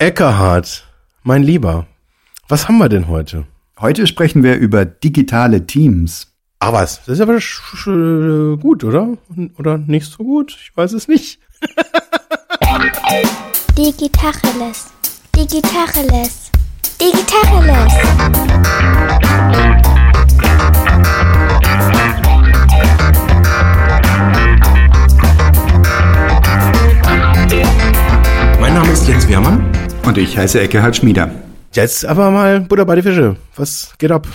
Eckerhard, mein Lieber, was haben wir denn heute? Heute sprechen wir über digitale Teams. Ah was, das ist aber gut, oder? Oder nicht so gut? Ich weiß es nicht. Digitacheles. Digitacheles. Digitacheles. Mein Name ist Jens Wehrmann. Und ich heiße Eckehard Schmieder. Jetzt aber mal Butter bei die Fische. Was geht ab?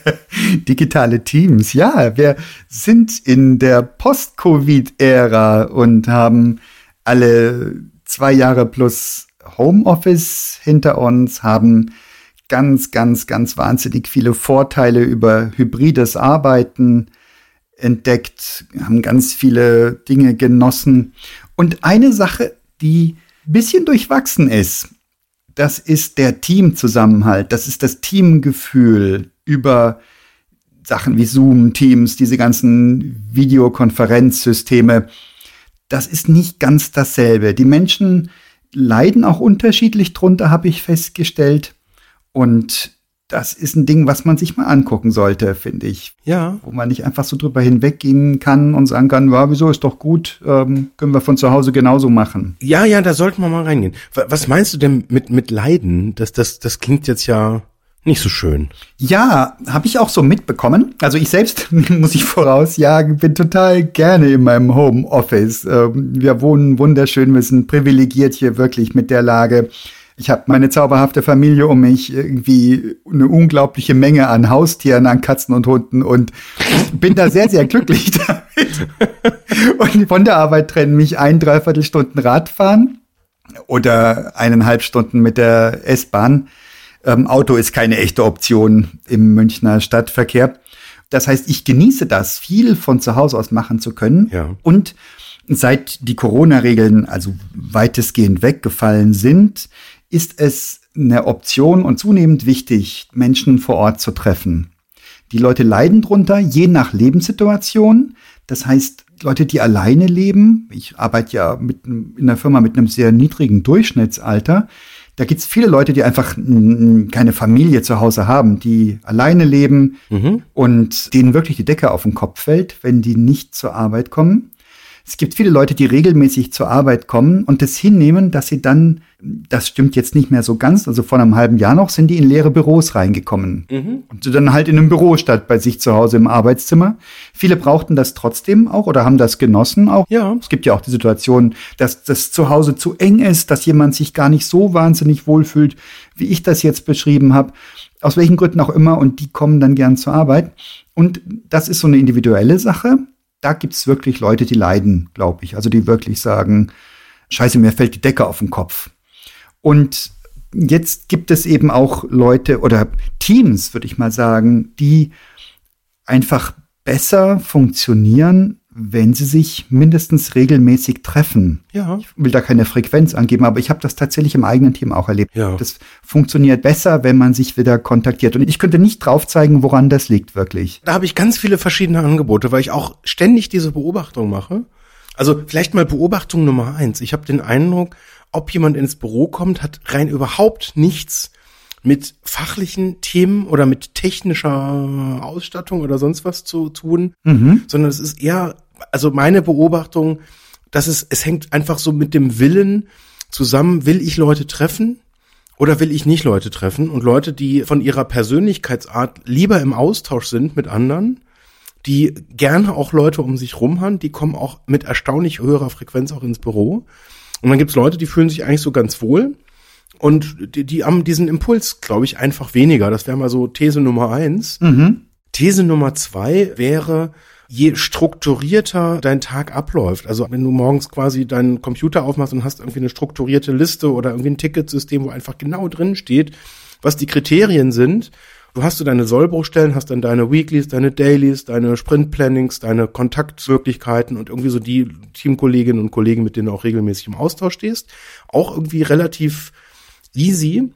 Digitale Teams, ja. Wir sind in der Post-Covid-Ära und haben alle zwei Jahre plus Homeoffice hinter uns, haben ganz, ganz, ganz wahnsinnig viele Vorteile über hybrides Arbeiten entdeckt, haben ganz viele Dinge genossen. Und eine Sache, die ein bisschen durchwachsen ist, das ist der Teamzusammenhalt, das ist das Teamgefühl über Sachen wie Zoom, Teams, diese ganzen Videokonferenzsysteme. Das ist nicht ganz dasselbe. Die Menschen leiden auch unterschiedlich drunter, habe ich festgestellt. Und das ist ein Ding, was man sich mal angucken sollte, finde ich. Ja. Wo man nicht einfach so drüber hinweggehen kann und sagen kann, ja, wieso ist doch gut, ähm, können wir von zu Hause genauso machen. Ja, ja, da sollten wir mal reingehen. Was meinst du denn mit, mit Leiden? Das, das, das klingt jetzt ja nicht so schön. Ja, habe ich auch so mitbekommen. Also ich selbst, muss ich vorausjagen, bin total gerne in meinem Homeoffice. Ähm, wir wohnen wunderschön, wir sind privilegiert hier wirklich mit der Lage. Ich habe meine zauberhafte Familie um mich, irgendwie eine unglaubliche Menge an Haustieren, an Katzen und Hunden und bin da sehr, sehr glücklich damit. Und von der Arbeit trennen mich ein, dreiviertel Stunden Radfahren oder eineinhalb Stunden mit der S-Bahn. Ähm, Auto ist keine echte Option im Münchner Stadtverkehr. Das heißt, ich genieße das, viel von zu Hause aus machen zu können. Ja. Und seit die Corona-Regeln also weitestgehend weggefallen sind, ist es eine Option und zunehmend wichtig, Menschen vor Ort zu treffen. Die Leute leiden drunter, je nach Lebenssituation. Das heißt, Leute, die alleine leben, ich arbeite ja mit, in einer Firma mit einem sehr niedrigen Durchschnittsalter, da gibt's viele Leute, die einfach keine Familie zu Hause haben, die alleine leben Mhm. und denen wirklich die Decke auf den Kopf fällt, wenn die nicht zur Arbeit kommen. Es gibt viele Leute, die regelmäßig zur Arbeit kommen und das hinnehmen, dass sie dann, das stimmt jetzt nicht mehr so ganz, also vor einem halben Jahr noch, sind die in leere Büros reingekommen. Und so dann halt in einem Büro statt bei sich zu Hause im Arbeitszimmer. Viele brauchten das trotzdem auch oder haben das genossen auch. Ja. Es gibt ja auch die Situation, dass das zu Hause zu eng ist, dass jemand sich gar nicht so wahnsinnig wohlfühlt, wie ich das jetzt beschrieben habe. Aus welchen Gründen auch immer und die kommen dann gern zur Arbeit. Und das ist so eine individuelle Sache da gibt's wirklich Leute, die leiden, glaube ich. Also die wirklich sagen, scheiße, mir fällt die Decke auf den Kopf. Und jetzt gibt es eben auch Leute oder Teams, würde ich mal sagen, die einfach besser funktionieren, wenn sie sich mindestens regelmäßig treffen. Ja. Ich will da keine Frequenz angeben, aber ich habe das tatsächlich im eigenen Team auch erlebt. Ja. Das funktioniert besser, wenn man sich wieder kontaktiert. Und ich könnte nicht drauf zeigen, woran das liegt wirklich. Da habe ich ganz viele verschiedene Angebote, weil ich auch ständig diese Beobachtung mache. Also vielleicht mal Beobachtung Nummer eins. Ich habe den Eindruck, ob jemand ins Büro kommt, hat rein überhaupt nichts mit fachlichen Themen oder mit technischer Ausstattung oder sonst was zu tun, sondern es ist eher, also meine Beobachtung, dass es, es hängt einfach so mit dem Willen zusammen, will ich Leute treffen oder will ich nicht Leute treffen? Und Leute, die von ihrer Persönlichkeitsart lieber im Austausch sind mit anderen, die gerne auch Leute um sich rum haben, die kommen auch mit erstaunlich höherer Frequenz auch ins Büro. Und dann gibt's Leute, die fühlen sich eigentlich so ganz wohl. Und die, die haben diesen Impuls, glaube ich, einfach weniger. Das wäre mal so These Nummer eins. These Nummer zwei wäre, je strukturierter dein Tag abläuft, also wenn du morgens quasi deinen Computer aufmachst und hast irgendwie eine strukturierte Liste oder irgendwie ein Ticketsystem, wo einfach genau drin steht, was die Kriterien sind, du hast du deine Sollbruchstellen, hast dann deine Weeklies, deine Dailies, deine Sprintplannings, deine Kontaktmöglichkeiten und irgendwie so die Teamkolleginnen und Kollegen, mit denen du auch regelmäßig im Austausch stehst, auch irgendwie relativ easy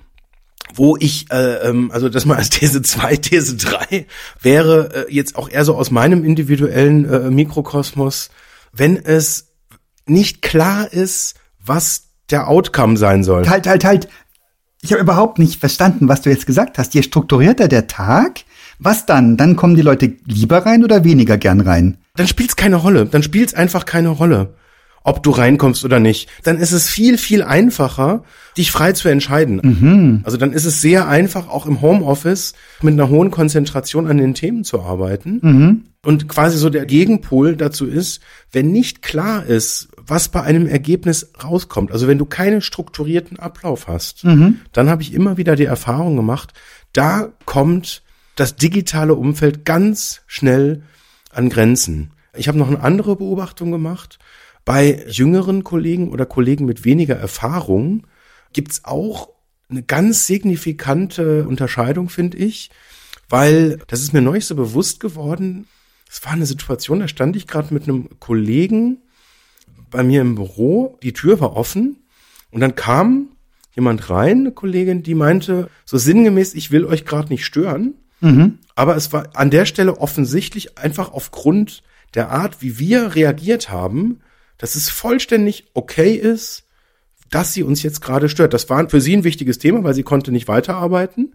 wo ich, äh, ähm, also das mal als These 2, These 3, wäre äh, jetzt auch eher so aus meinem individuellen äh, Mikrokosmos, wenn es nicht klar ist, was der Outcome sein soll. Halt, halt, halt. Ich habe überhaupt nicht verstanden, was du jetzt gesagt hast. Je strukturierter der Tag, was dann? Dann kommen die Leute lieber rein oder weniger gern rein? Dann spielt's keine Rolle. Dann spielt's einfach keine Rolle, ob du reinkommst oder nicht. Dann ist es viel, viel einfacher, dich frei zu entscheiden. Mhm. Also dann ist es sehr einfach, auch im Homeoffice mit einer hohen Konzentration an den Themen zu arbeiten. Mhm. Und quasi so der Gegenpol dazu ist, wenn nicht klar ist, was bei einem Ergebnis rauskommt, also wenn du keinen strukturierten Ablauf hast, Mhm. dann habe ich immer wieder die Erfahrung gemacht, da kommt das digitale Umfeld ganz schnell an Grenzen. Ich habe noch eine andere Beobachtung gemacht. Bei jüngeren Kollegen oder Kollegen mit weniger Erfahrung gibt's auch eine ganz signifikante Unterscheidung, finde ich, weil das ist mir neulich so bewusst geworden. Es war eine Situation, da stand ich gerade mit einem Kollegen bei mir im Büro, die Tür war offen und dann kam jemand rein, eine Kollegin, die meinte so sinngemäß, ich will euch gerade nicht stören. Mhm. Aber es war an der Stelle offensichtlich einfach aufgrund der Art, wie wir reagiert haben, dass es vollständig okay ist, dass sie uns jetzt gerade stört. Das war für sie ein wichtiges Thema, weil sie konnte nicht weiterarbeiten.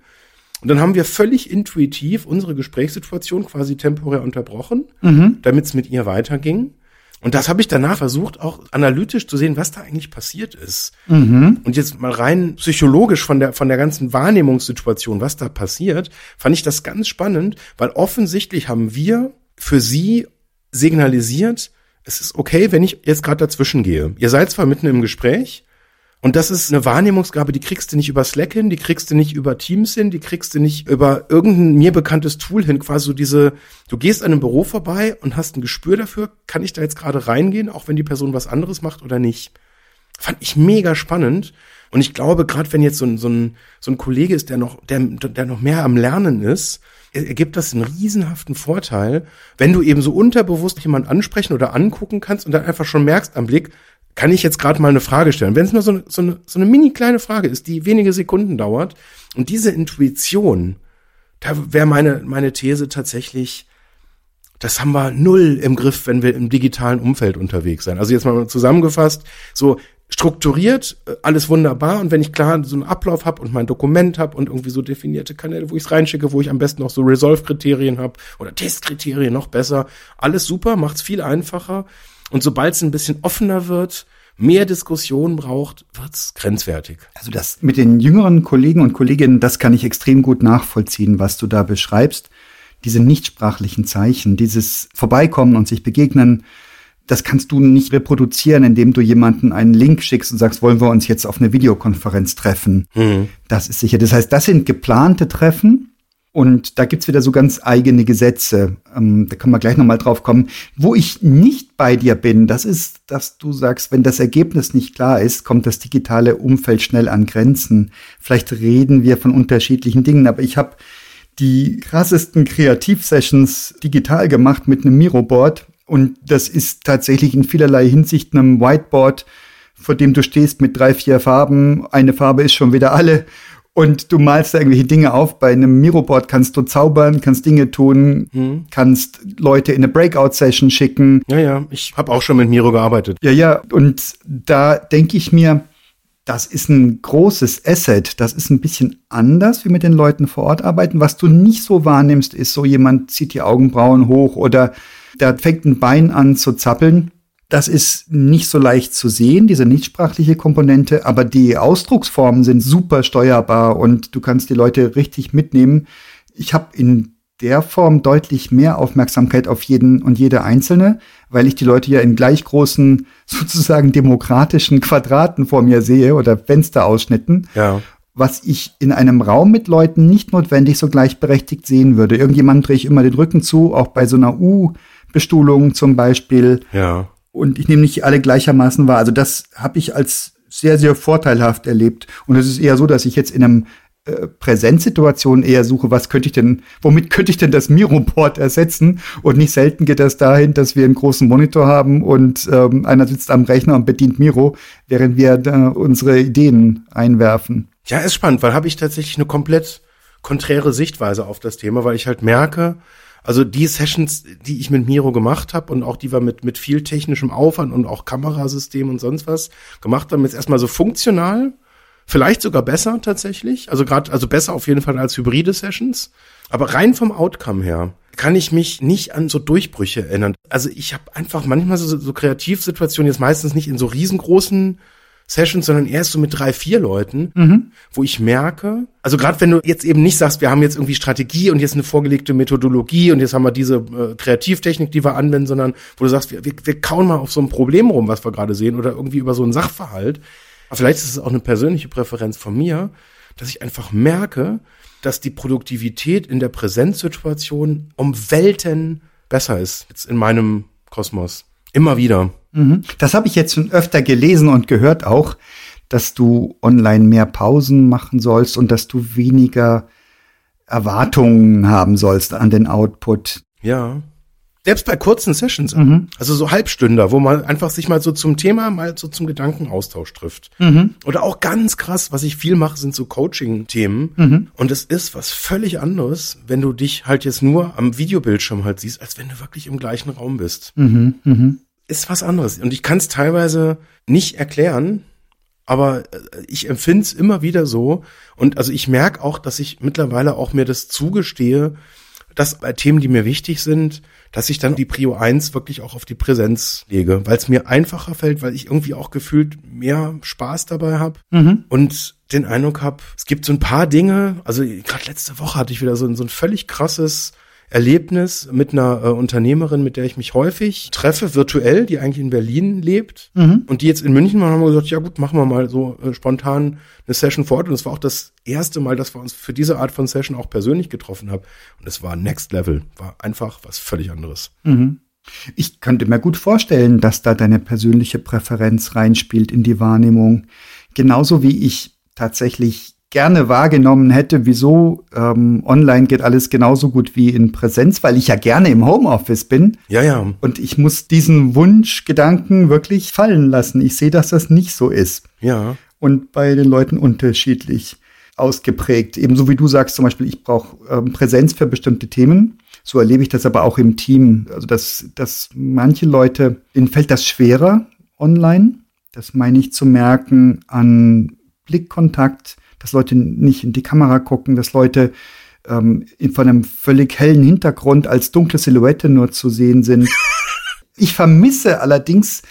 Und dann haben wir völlig intuitiv unsere Gesprächssituation quasi temporär unterbrochen, Mhm. damit es mit ihr weiterging. Und das habe ich danach versucht, auch analytisch zu sehen, was da eigentlich passiert ist. Mhm. Und jetzt mal rein psychologisch von der, von der ganzen Wahrnehmungssituation, was da passiert, fand ich das ganz spannend, weil offensichtlich haben wir für sie signalisiert, es ist okay, wenn ich jetzt gerade dazwischen gehe. Ihr seid zwar mitten im Gespräch, und das ist eine Wahrnehmungsgabe, die kriegst du nicht über Slack hin, die kriegst du nicht über Teams hin, die kriegst du nicht über irgendein mir bekanntes Tool hin. Quasi so diese, du gehst an einem Büro vorbei und hast ein Gespür dafür, kann ich da jetzt gerade reingehen, auch wenn die Person was anderes macht oder nicht. Fand ich mega spannend. Und ich glaube, gerade wenn jetzt so ein, so ein, so ein Kollege ist, der noch, der, der noch mehr am Lernen ist, ergibt das einen riesenhaften Vorteil, wenn du eben so unterbewusst jemanden ansprechen oder angucken kannst und dann einfach schon merkst am Blick, kann ich jetzt gerade mal eine Frage stellen. Wenn es nur so eine, so, eine, so eine mini kleine Frage ist, die wenige Sekunden dauert und diese Intuition, da wäre meine, meine These tatsächlich, das haben wir null im Griff, wenn wir im digitalen Umfeld unterwegs sein. Also jetzt mal zusammengefasst, so strukturiert, äh, alles wunderbar. Und wenn ich klar so einen Ablauf habe und mein Dokument habe und irgendwie so definierte Kanäle, wo ich es reinschicke, wo ich am besten noch so Resolve-Kriterien habe oder Testkriterien noch besser, alles super, macht's viel einfacher. Und sobald es ein bisschen offener wird, mehr Diskussion braucht, wird's grenzwertig. Also das mit den jüngeren Kollegen und Kolleginnen, das kann ich extrem gut nachvollziehen, was du da beschreibst. Diese nichtsprachlichen Zeichen, dieses Vorbeikommen und sich begegnen, das kannst du nicht reproduzieren, indem du jemanden einen Link schickst und sagst, wollen wir uns jetzt auf eine Videokonferenz treffen. Mhm. Das ist sicher. Das heißt, das sind geplante Treffen. Und da gibt's wieder so ganz eigene Gesetze. Ähm, da können wir gleich nochmal drauf kommen. Wo ich nicht bei dir bin, das ist, dass du sagst, wenn das Ergebnis nicht klar ist, kommt das digitale Umfeld schnell an Grenzen. Vielleicht reden wir von unterschiedlichen Dingen, aber ich habe die krassesten Kreativsessions digital gemacht mit einem Miroboard. Und das ist tatsächlich in vielerlei Hinsicht einem Whiteboard, vor dem du stehst mit drei, vier Farben. Eine Farbe ist schon wieder alle. Und du malst da irgendwelche Dinge auf. Bei einem Miroboard kannst du zaubern, kannst Dinge tun, Mhm. kannst Leute in eine Breakout-Session schicken. Ja, ja, ich habe auch schon mit Miro gearbeitet. Ja, ja, und da denke ich mir, das ist ein großes Asset. Das ist ein bisschen anders, wie mit den Leuten vor Ort arbeiten. Was du nicht so wahrnimmst, ist so jemand zieht die Augenbrauen hoch oder da fängt ein Bein an zu zappeln. Das ist nicht so leicht zu sehen, diese nichtsprachliche Komponente, aber die Ausdrucksformen sind super steuerbar und du kannst die Leute richtig mitnehmen. Ich habe in der Form deutlich mehr Aufmerksamkeit auf jeden und jede Einzelne, weil ich die Leute ja in gleich großen, sozusagen demokratischen Quadraten vor mir sehe oder Fensterausschnitten, Ja. was ich in einem Raum mit Leuten nicht notwendig so gleichberechtigt sehen würde. Irgendjemand drehe ich immer den Rücken zu, auch bei so einer U-Bestuhlung zum Beispiel Ja. und ich nehme nicht alle gleichermaßen wahr. Also das habe ich als sehr, sehr vorteilhaft erlebt. Und es ist eher so, dass ich jetzt in einem äh, Präsenzsituation eher suche, was könnte ich denn, womit könnte ich denn das Miroboard ersetzen? Und nicht selten geht das dahin, dass wir einen großen Monitor haben und ähm, einer sitzt am Rechner und bedient Miro, während wir da unsere Ideen einwerfen. Ja, ist spannend, weil habe ich tatsächlich eine komplett konträre Sichtweise auf das Thema, weil ich halt merke, Also die Sessions, die ich mit Miro gemacht habe und auch die wir mit, mit viel technischem Aufwand und auch Kamerasystem und sonst was gemacht haben, jetzt erstmal so funktional, vielleicht sogar besser tatsächlich. Also gerade, also besser auf jeden Fall als hybride Sessions. Aber rein vom Outcome her kann ich mich nicht an so Durchbrüche erinnern. Also ich habe einfach manchmal so, so Kreativsituationen, jetzt meistens nicht in so riesengroßen Sessions, sondern erst so mit drei, vier Leuten, mhm. wo ich merke, also gerade wenn du jetzt eben nicht sagst, wir haben jetzt irgendwie Strategie und jetzt eine vorgelegte Methodologie und jetzt haben wir diese äh, Kreativtechnik, die wir anwenden, sondern wo du sagst, wir, wir, wir kauen mal auf so ein Problem rum, was wir gerade sehen oder irgendwie über so einen Sachverhalt. Aber vielleicht ist es auch eine persönliche Präferenz von mir, dass ich einfach merke, dass die Produktivität in der Präsenzsituation um Welten besser ist, jetzt in meinem Kosmos. Immer wieder. Mhm. Das habe ich jetzt schon öfter gelesen und gehört auch, dass du online mehr Pausen machen sollst und dass du weniger Erwartungen haben sollst an den Output. Ja. Selbst bei kurzen Sessions, mhm. also so Halbstünder, wo man einfach sich mal so zum Thema, mal so zum Gedankenaustausch trifft. Mhm. Oder auch ganz krass, was ich viel mache, sind so Coaching-Themen. Mhm. Und es ist was völlig anderes, wenn du dich halt jetzt nur am Videobildschirm halt siehst, als wenn du wirklich im gleichen Raum bist. Mhm. Ist was anderes. Und ich kann es teilweise nicht erklären, aber äh, ich empfinde es immer wieder so. Und also ich merke auch, dass ich mittlerweile auch mir das zugestehe, dass bei Themen, die mir wichtig sind, dass ich dann die Prio 1 wirklich auch auf die Präsenz lege, weil es mir einfacher fällt, weil ich irgendwie auch gefühlt mehr Spaß dabei habe mhm. und den Eindruck habe, es gibt so ein paar Dinge, also gerade letzte Woche hatte ich wieder so, so ein völlig krasses Erlebnis mit einer äh, Unternehmerin, mit der ich mich häufig treffe, virtuell, die eigentlich in Berlin lebt und die jetzt in München waren, haben wir gesagt, ja gut, machen wir mal so äh, spontan eine Session vor Ort. Und es war auch das erste Mal, dass wir uns für diese Art von Session auch persönlich getroffen haben. Und es war Next Level, war einfach was völlig anderes. Mhm. Ich könnte mir gut vorstellen, dass da deine persönliche Präferenz reinspielt in die Wahrnehmung. Genauso wie ich tatsächlich gerne wahrgenommen hätte, wieso ähm, online geht alles genauso gut wie in Präsenz, weil ich ja gerne im Homeoffice bin. Ja, ja. Und ich muss diesen Wunschgedanken wirklich fallen lassen. Ich sehe, dass das nicht so ist. Ja. Und bei den Leuten unterschiedlich ausgeprägt. Ebenso wie du sagst, zum Beispiel, ich brauche ähm, Präsenz für bestimmte Themen. So erlebe ich das aber auch im Team. Also, dass, dass manche Leute, ihnen fällt das schwerer online. Das meine ich zu merken an Blickkontakt, dass Leute nicht in die Kamera gucken, dass Leute ähm, von einem völlig hellen Hintergrund als dunkle Silhouette nur zu sehen sind. Ich vermisse allerdings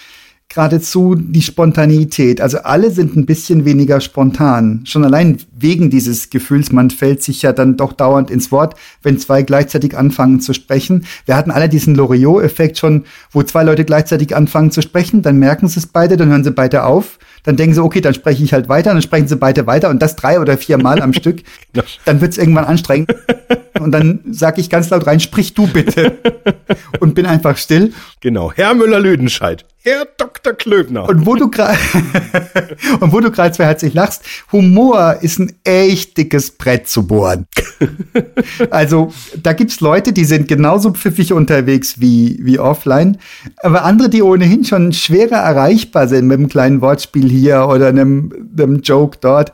geradezu die Spontaneität. Also alle sind ein bisschen weniger spontan. Schon allein wegen dieses Gefühls, man fällt sich ja dann doch dauernd ins Wort, wenn zwei gleichzeitig anfangen zu sprechen. Wir hatten alle diesen Loriot-Effekt schon, wo zwei Leute gleichzeitig anfangen zu sprechen, dann merken sie es beide, dann hören sie beide auf dann denken sie, okay, dann spreche ich halt weiter, dann sprechen sie beide weiter und das drei oder vier Mal am Stück. Dann wird es irgendwann anstrengend. Und dann sage ich ganz laut rein, sprich du bitte. Und bin einfach still. Genau, Herr Müller-Lüdenscheid, Herr Dr. Klöbner. Und wo du gerade und wo du gerade zwei herzlich lachst, Humor ist ein echt dickes Brett zu bohren. also da gibt's Leute, die sind genauso pfiffig unterwegs wie, wie offline, aber andere, die ohnehin schon schwerer erreichbar sind mit einem kleinen Wortspiel hier oder einem, einem Joke dort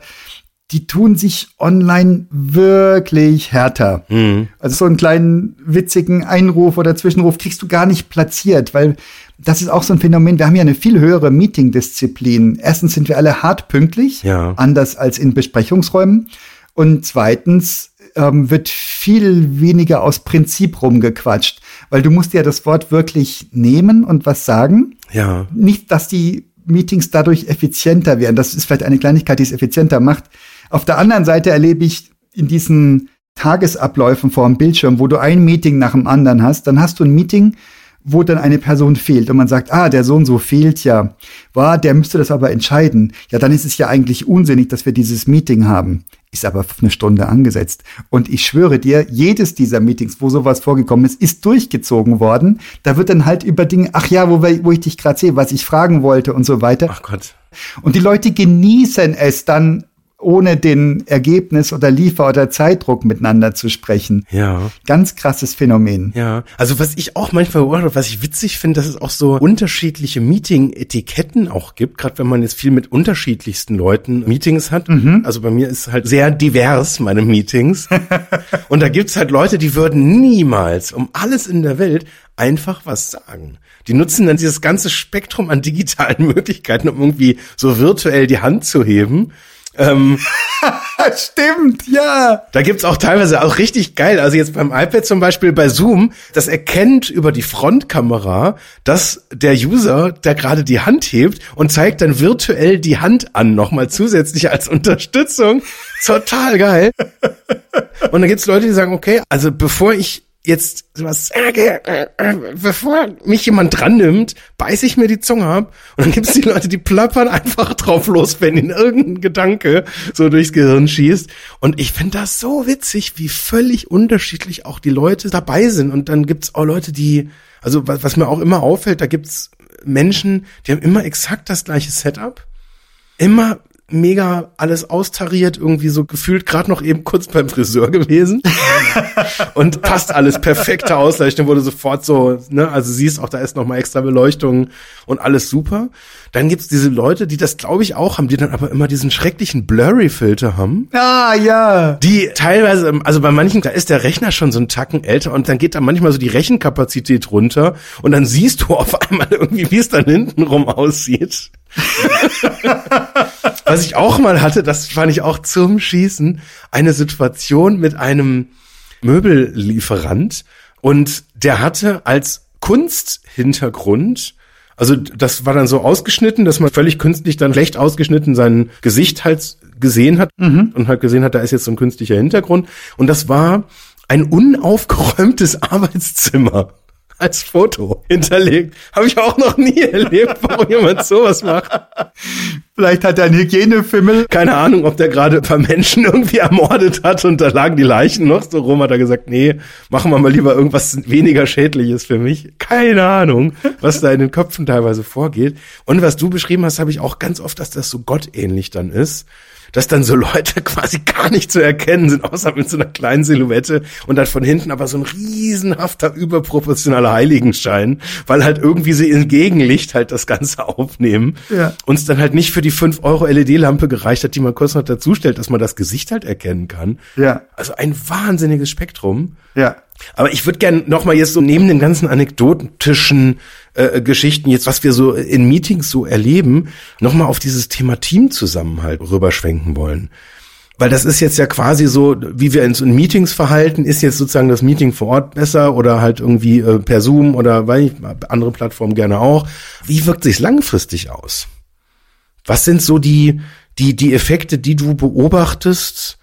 die tun sich online wirklich härter. Mhm. Also so einen kleinen witzigen Einruf oder Zwischenruf kriegst du gar nicht platziert, weil das ist auch so ein Phänomen. Wir haben ja eine viel höhere Meeting-Disziplin. Erstens sind wir alle hart pünktlich, ja. anders als in Besprechungsräumen. Und zweitens ähm, wird viel weniger aus Prinzip rumgequatscht, weil du musst ja das Wort wirklich nehmen und was sagen. Ja. Nicht, dass die Meetings dadurch effizienter werden. Das ist vielleicht eine Kleinigkeit, die es effizienter macht. Auf der anderen Seite erlebe ich in diesen Tagesabläufen vor dem Bildschirm, wo du ein Meeting nach dem anderen hast, dann hast du ein Meeting, wo dann eine Person fehlt und man sagt, ah, der Sohn so fehlt ja, war, der müsste das aber entscheiden. Ja, dann ist es ja eigentlich unsinnig, dass wir dieses Meeting haben. Ist aber eine Stunde angesetzt. Und ich schwöre dir, jedes dieser Meetings, wo sowas vorgekommen ist, ist durchgezogen worden. Da wird dann halt über Dinge, ach ja, wo, wo ich dich gerade sehe, was ich fragen wollte und so weiter. Ach Gott. Und die Leute genießen es dann ohne den Ergebnis oder Liefer- oder Zeitdruck miteinander zu sprechen. Ja. Ganz krasses Phänomen. Ja, also was ich auch manchmal beobachte, was ich witzig finde, dass es auch so unterschiedliche Meeting-Etiketten auch gibt, gerade wenn man jetzt viel mit unterschiedlichsten Leuten Meetings hat. Also bei mir ist halt sehr divers meine Meetings. Und da gibt's halt Leute, die würden niemals um alles in der Welt einfach was sagen. Die nutzen dann dieses ganze Spektrum an digitalen Möglichkeiten, um irgendwie so virtuell die Hand zu heben. Ähm, Stimmt, ja. da gibt's auch teilweise auch richtig geil. Also jetzt beim iPad zum Beispiel bei Zoom, das erkennt über die Frontkamera, dass der User da gerade die Hand hebt und zeigt dann virtuell die Hand an, nochmal zusätzlich als Unterstützung. Total geil. Und dann gibt's Leute, die sagen, okay, also bevor ich jetzt was sage, äh, äh, bevor mich jemand dran nimmt, beiß ich mir die Zunge ab und dann gibt's die Leute, die plappern einfach drauf los, wenn ihnen irgendein Gedanke so durchs Gehirn schießt. Und ich finde das so witzig, wie völlig unterschiedlich auch die Leute dabei sind. Und dann gibt's auch Leute, die, also was, was mir auch immer auffällt, da gibt's Menschen, die haben immer exakt das gleiche Setup, immer mega alles austariert, irgendwie so gefühlt gerade noch eben kurz beim Friseur gewesen und passt alles perfekte Ausleuchtung wurde sofort so, ne, also siehst auch, da ist noch mal extra Beleuchtung und alles super. Dann gibt's diese Leute, die das glaube ich auch haben, die dann aber immer diesen schrecklichen Blurry-Filter haben. Ah, ja. Die teilweise, also bei manchen, da ist der Rechner schon so einen Tacken älter und dann geht da manchmal so die Rechenkapazität runter und dann siehst du auf einmal irgendwie, wie es dann hintenrum aussieht. Was ich auch mal hatte, das fand ich auch zum Schießen, eine Situation mit einem Möbellieferant und der hatte als Kunsthintergrund also das war dann so ausgeschnitten, dass man völlig künstlich dann schlecht ausgeschnitten sein Gesicht halt gesehen hat und halt gesehen hat, da ist jetzt so ein künstlicher Hintergrund. Und das war ein unaufgeräumtes Arbeitszimmer als Foto hinterlegt. Habe ich auch noch nie erlebt, warum jemand sowas macht. Vielleicht hat er einen Hygienefimmel. Keine Ahnung, ob der gerade ein paar Menschen irgendwie ermordet hat und da lagen die Leichen noch so rum, hat er gesagt, nee, machen wir mal lieber irgendwas weniger Schädliches für mich. Keine Ahnung, was da in den Köpfen teilweise vorgeht. Und was du beschrieben hast, habe ich auch ganz oft, dass das so gottähnlich dann ist. Dass dann so Leute quasi gar nicht zu erkennen sind, außer mit so einer kleinen Silhouette und dann von hinten aber so ein riesenhafter, überproportionaler Heiligenschein, weil halt irgendwie sie in Gegenlicht halt das Ganze aufnehmen. Ja. Uns dann halt nicht für die 5 Euro LED-Lampe gereicht hat, die man kurz noch dazu stellt, dass man das Gesicht halt erkennen kann. Ja. Also ein wahnsinniges Spektrum. Ja. Aber ich würde gern noch mal jetzt so neben den ganzen anekdotischen äh, Geschichten jetzt, was wir so in Meetings so erleben, noch mal auf dieses Thema Teamzusammenhalt rüberschwenken wollen. Weil das ist jetzt ja quasi so, wie wir uns in Meetings verhalten, ist jetzt sozusagen das Meeting vor Ort besser oder halt irgendwie äh, per Zoom oder weil ich, andere Plattformen gerne auch. Wie wirkt sich langfristig aus? Was sind so die, die, die Effekte, die du beobachtest?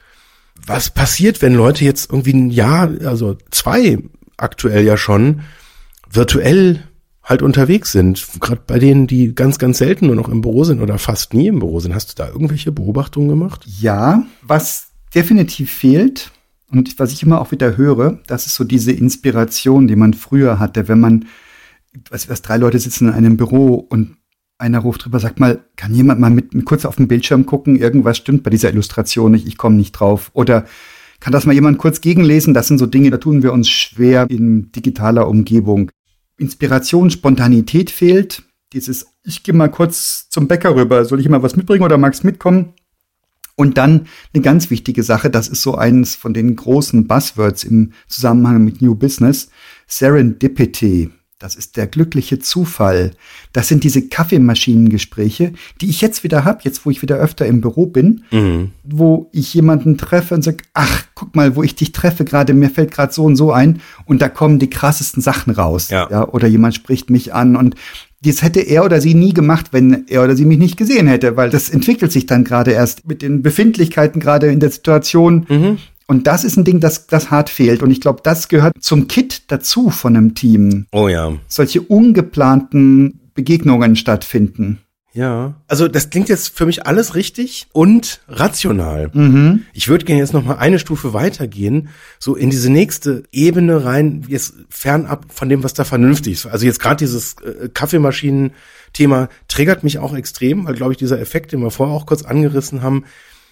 Was passiert, wenn Leute jetzt irgendwie ein Jahr, also zwei aktuell ja schon, virtuell halt unterwegs sind? Gerade bei denen, die ganz, ganz selten nur noch im Büro sind oder fast nie im Büro sind. Hast du da irgendwelche Beobachtungen gemacht? Ja, was definitiv fehlt und was ich immer auch wieder höre, das ist so diese Inspiration, die man früher hatte, wenn man, was, was drei Leute sitzen in einem Büro und einer ruft drüber, sagt mal, kann jemand mal mit, mit kurz auf den Bildschirm gucken, irgendwas stimmt bei dieser Illustration nicht, ich komme nicht drauf. Oder kann das mal jemand kurz gegenlesen? Das sind so Dinge, da tun wir uns schwer in digitaler Umgebung. Inspiration, Spontanität fehlt. Dieses, ich gehe mal kurz zum Bäcker rüber, soll ich mal was mitbringen oder magst mitkommen? Und dann eine ganz wichtige Sache, das ist so eines von den großen Buzzwords im Zusammenhang mit New Business, Serendipity. Das ist der glückliche Zufall. Das sind diese Kaffeemaschinengespräche, die ich jetzt wieder habe, jetzt wo ich wieder öfter im Büro bin, wo ich jemanden treffe und sage, ach, guck mal, wo ich dich treffe gerade, mir fällt gerade so und so ein und da kommen die krassesten Sachen raus. Ja. oder jemand spricht mich an und das hätte er oder sie nie gemacht, wenn er oder sie mich nicht gesehen hätte, weil das entwickelt sich dann gerade erst mit den Befindlichkeiten gerade in der Situation. Und das ist ein Ding, das, das hart fehlt. Und ich glaube, das gehört zum Kit dazu von einem Team. Oh ja. Solche ungeplanten Begegnungen stattfinden. Ja. Also das klingt jetzt für mich alles richtig und rational. Ich würde gerne jetzt noch mal eine Stufe weitergehen, so in diese nächste Ebene rein, jetzt fernab von dem, was da vernünftig ist. Also jetzt gerade dieses äh, Kaffeemaschinen-Thema triggert mich auch extrem, weil, glaube ich, dieser Effekt, den wir vorher auch kurz angerissen haben,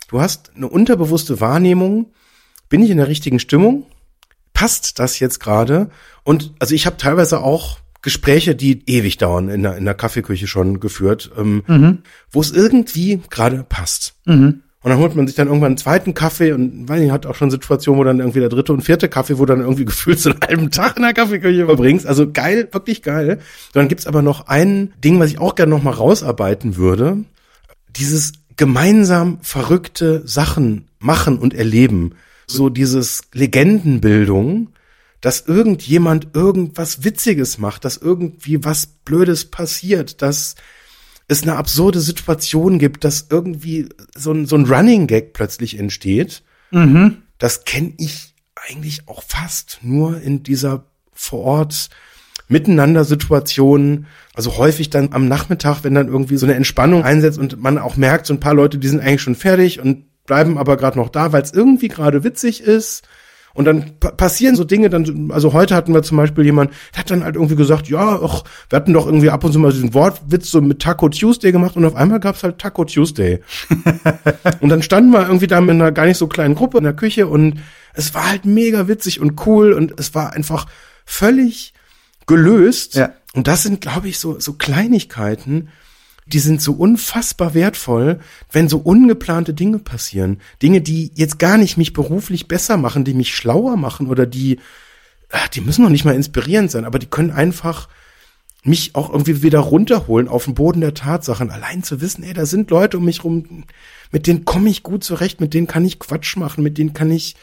du hast eine unterbewusste Wahrnehmung, bin ich in der richtigen Stimmung? Passt das jetzt gerade? Und also ich habe teilweise auch Gespräche, die ewig dauern, in der, in der Kaffeeküche schon geführt, ähm, Mhm. wo es irgendwie gerade passt. Und dann holt man sich dann irgendwann einen zweiten Kaffee und weil ich hat auch schon Situationen, wo dann irgendwie der dritte und vierte Kaffee, wo dann irgendwie gefühlt so einen halben Tag in der Kaffeeküche verbringst. Also geil, wirklich geil. Dann gibt's aber noch ein Ding, was ich auch gerne noch mal rausarbeiten würde. Dieses gemeinsam verrückte Sachen machen und erleben. So dieses Legendenbildung, dass irgendjemand irgendwas Witziges macht, dass irgendwie was Blödes passiert, dass es eine absurde Situation gibt, dass irgendwie so ein, so ein Running Gag plötzlich entsteht. Das kenne ich eigentlich auch fast nur in dieser vor Ort Miteinander-Situation. Also häufig dann am Nachmittag, wenn dann irgendwie so eine Entspannung einsetzt und man auch merkt, so ein paar Leute, die sind eigentlich schon fertig und bleiben aber gerade noch da, weil es irgendwie gerade witzig ist. Und dann pa passieren so Dinge, dann, also heute hatten wir zum Beispiel jemand, der hat dann halt irgendwie gesagt, ja, ach, wir hatten doch irgendwie ab und zu mal diesen Wortwitz so mit Taco Tuesday gemacht und auf einmal gab's halt Taco Tuesday. und dann standen wir irgendwie da mit einer gar nicht so kleinen Gruppe in der Küche und es war halt mega witzig und cool und es war einfach völlig gelöst. Ja. Und das sind, glaube ich, so, so Kleinigkeiten, die sind so unfassbar wertvoll, wenn so ungeplante Dinge passieren. Dinge, die jetzt gar nicht mich beruflich besser machen, die mich schlauer machen oder die, ah, die müssen noch nicht mal inspirierend sein, aber die können einfach mich auch irgendwie wieder runterholen auf den Boden der Tatsachen. Allein zu wissen, ey, da sind Leute um mich rum, mit denen komme ich gut zurecht, mit denen kann ich Quatsch machen, mit denen kann ich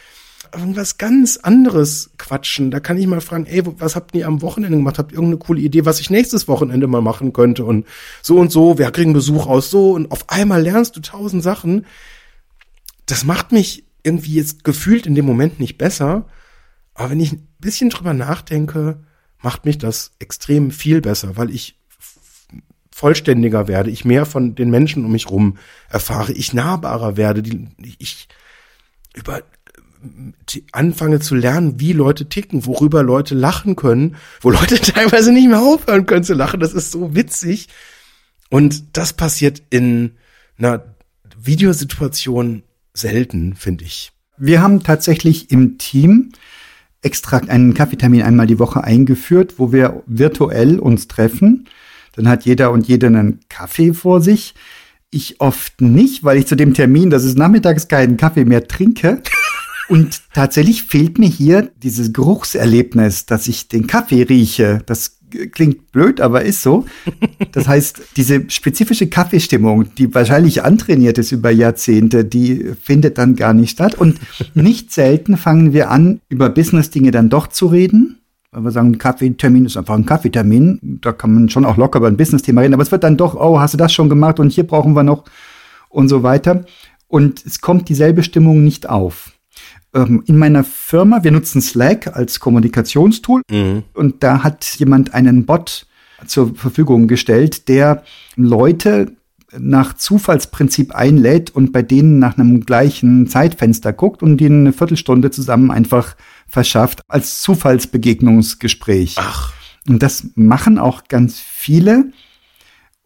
irgendwas ganz anderes quatschen. Da kann ich mal fragen, ey, was habt ihr am Wochenende gemacht? Habt ihr irgendeine coole Idee, was ich nächstes Wochenende mal machen könnte? Und so und so, wir kriegen Besuch aus so und auf einmal lernst du tausend Sachen. Das macht mich irgendwie jetzt gefühlt in dem Moment nicht besser. Aber wenn ich ein bisschen drüber nachdenke, macht mich das extrem viel besser, weil ich vollständiger werde, ich mehr von den Menschen um mich rum erfahre, ich nahbarer werde, die, ich über anfange zu lernen, wie Leute ticken, worüber Leute lachen können, wo Leute teilweise nicht mehr aufhören können zu lachen. Das ist so witzig. Und das passiert in einer Videosituation selten, finde ich. Wir haben tatsächlich im Team extra einen Kaffeetermin einmal die Woche eingeführt, wo wir virtuell uns treffen. Dann hat jeder und jede einen Kaffee vor sich. Ich oft nicht, weil ich zu dem Termin, das ist nachmittags keinen Kaffee mehr trinke. Und tatsächlich fehlt mir hier dieses Geruchserlebnis, dass ich den Kaffee rieche. Das klingt blöd, aber ist so. Das heißt, diese spezifische Kaffeestimmung, die wahrscheinlich antrainiert ist über Jahrzehnte, die findet dann gar nicht statt. Und nicht selten fangen wir an, über Business-Dinge dann doch zu reden. Weil wir sagen, ein Kaffeetermin ist einfach ein Kaffeetermin. Da kann man schon auch locker über ein Business-Thema reden. Aber es wird dann doch, oh, hast du das schon gemacht und hier brauchen wir noch und so weiter. Und es kommt dieselbe Stimmung nicht auf. Ähm, in meiner Firma, wir nutzen Slack als Kommunikationstool und da hat jemand einen Bot zur Verfügung gestellt, der Leute nach Zufallsprinzip einlädt und bei denen nach einem gleichen Zeitfenster guckt und ihnen eine Viertelstunde zusammen einfach verschafft als Zufallsbegegnungsgespräch. Ach, Und das machen auch ganz viele.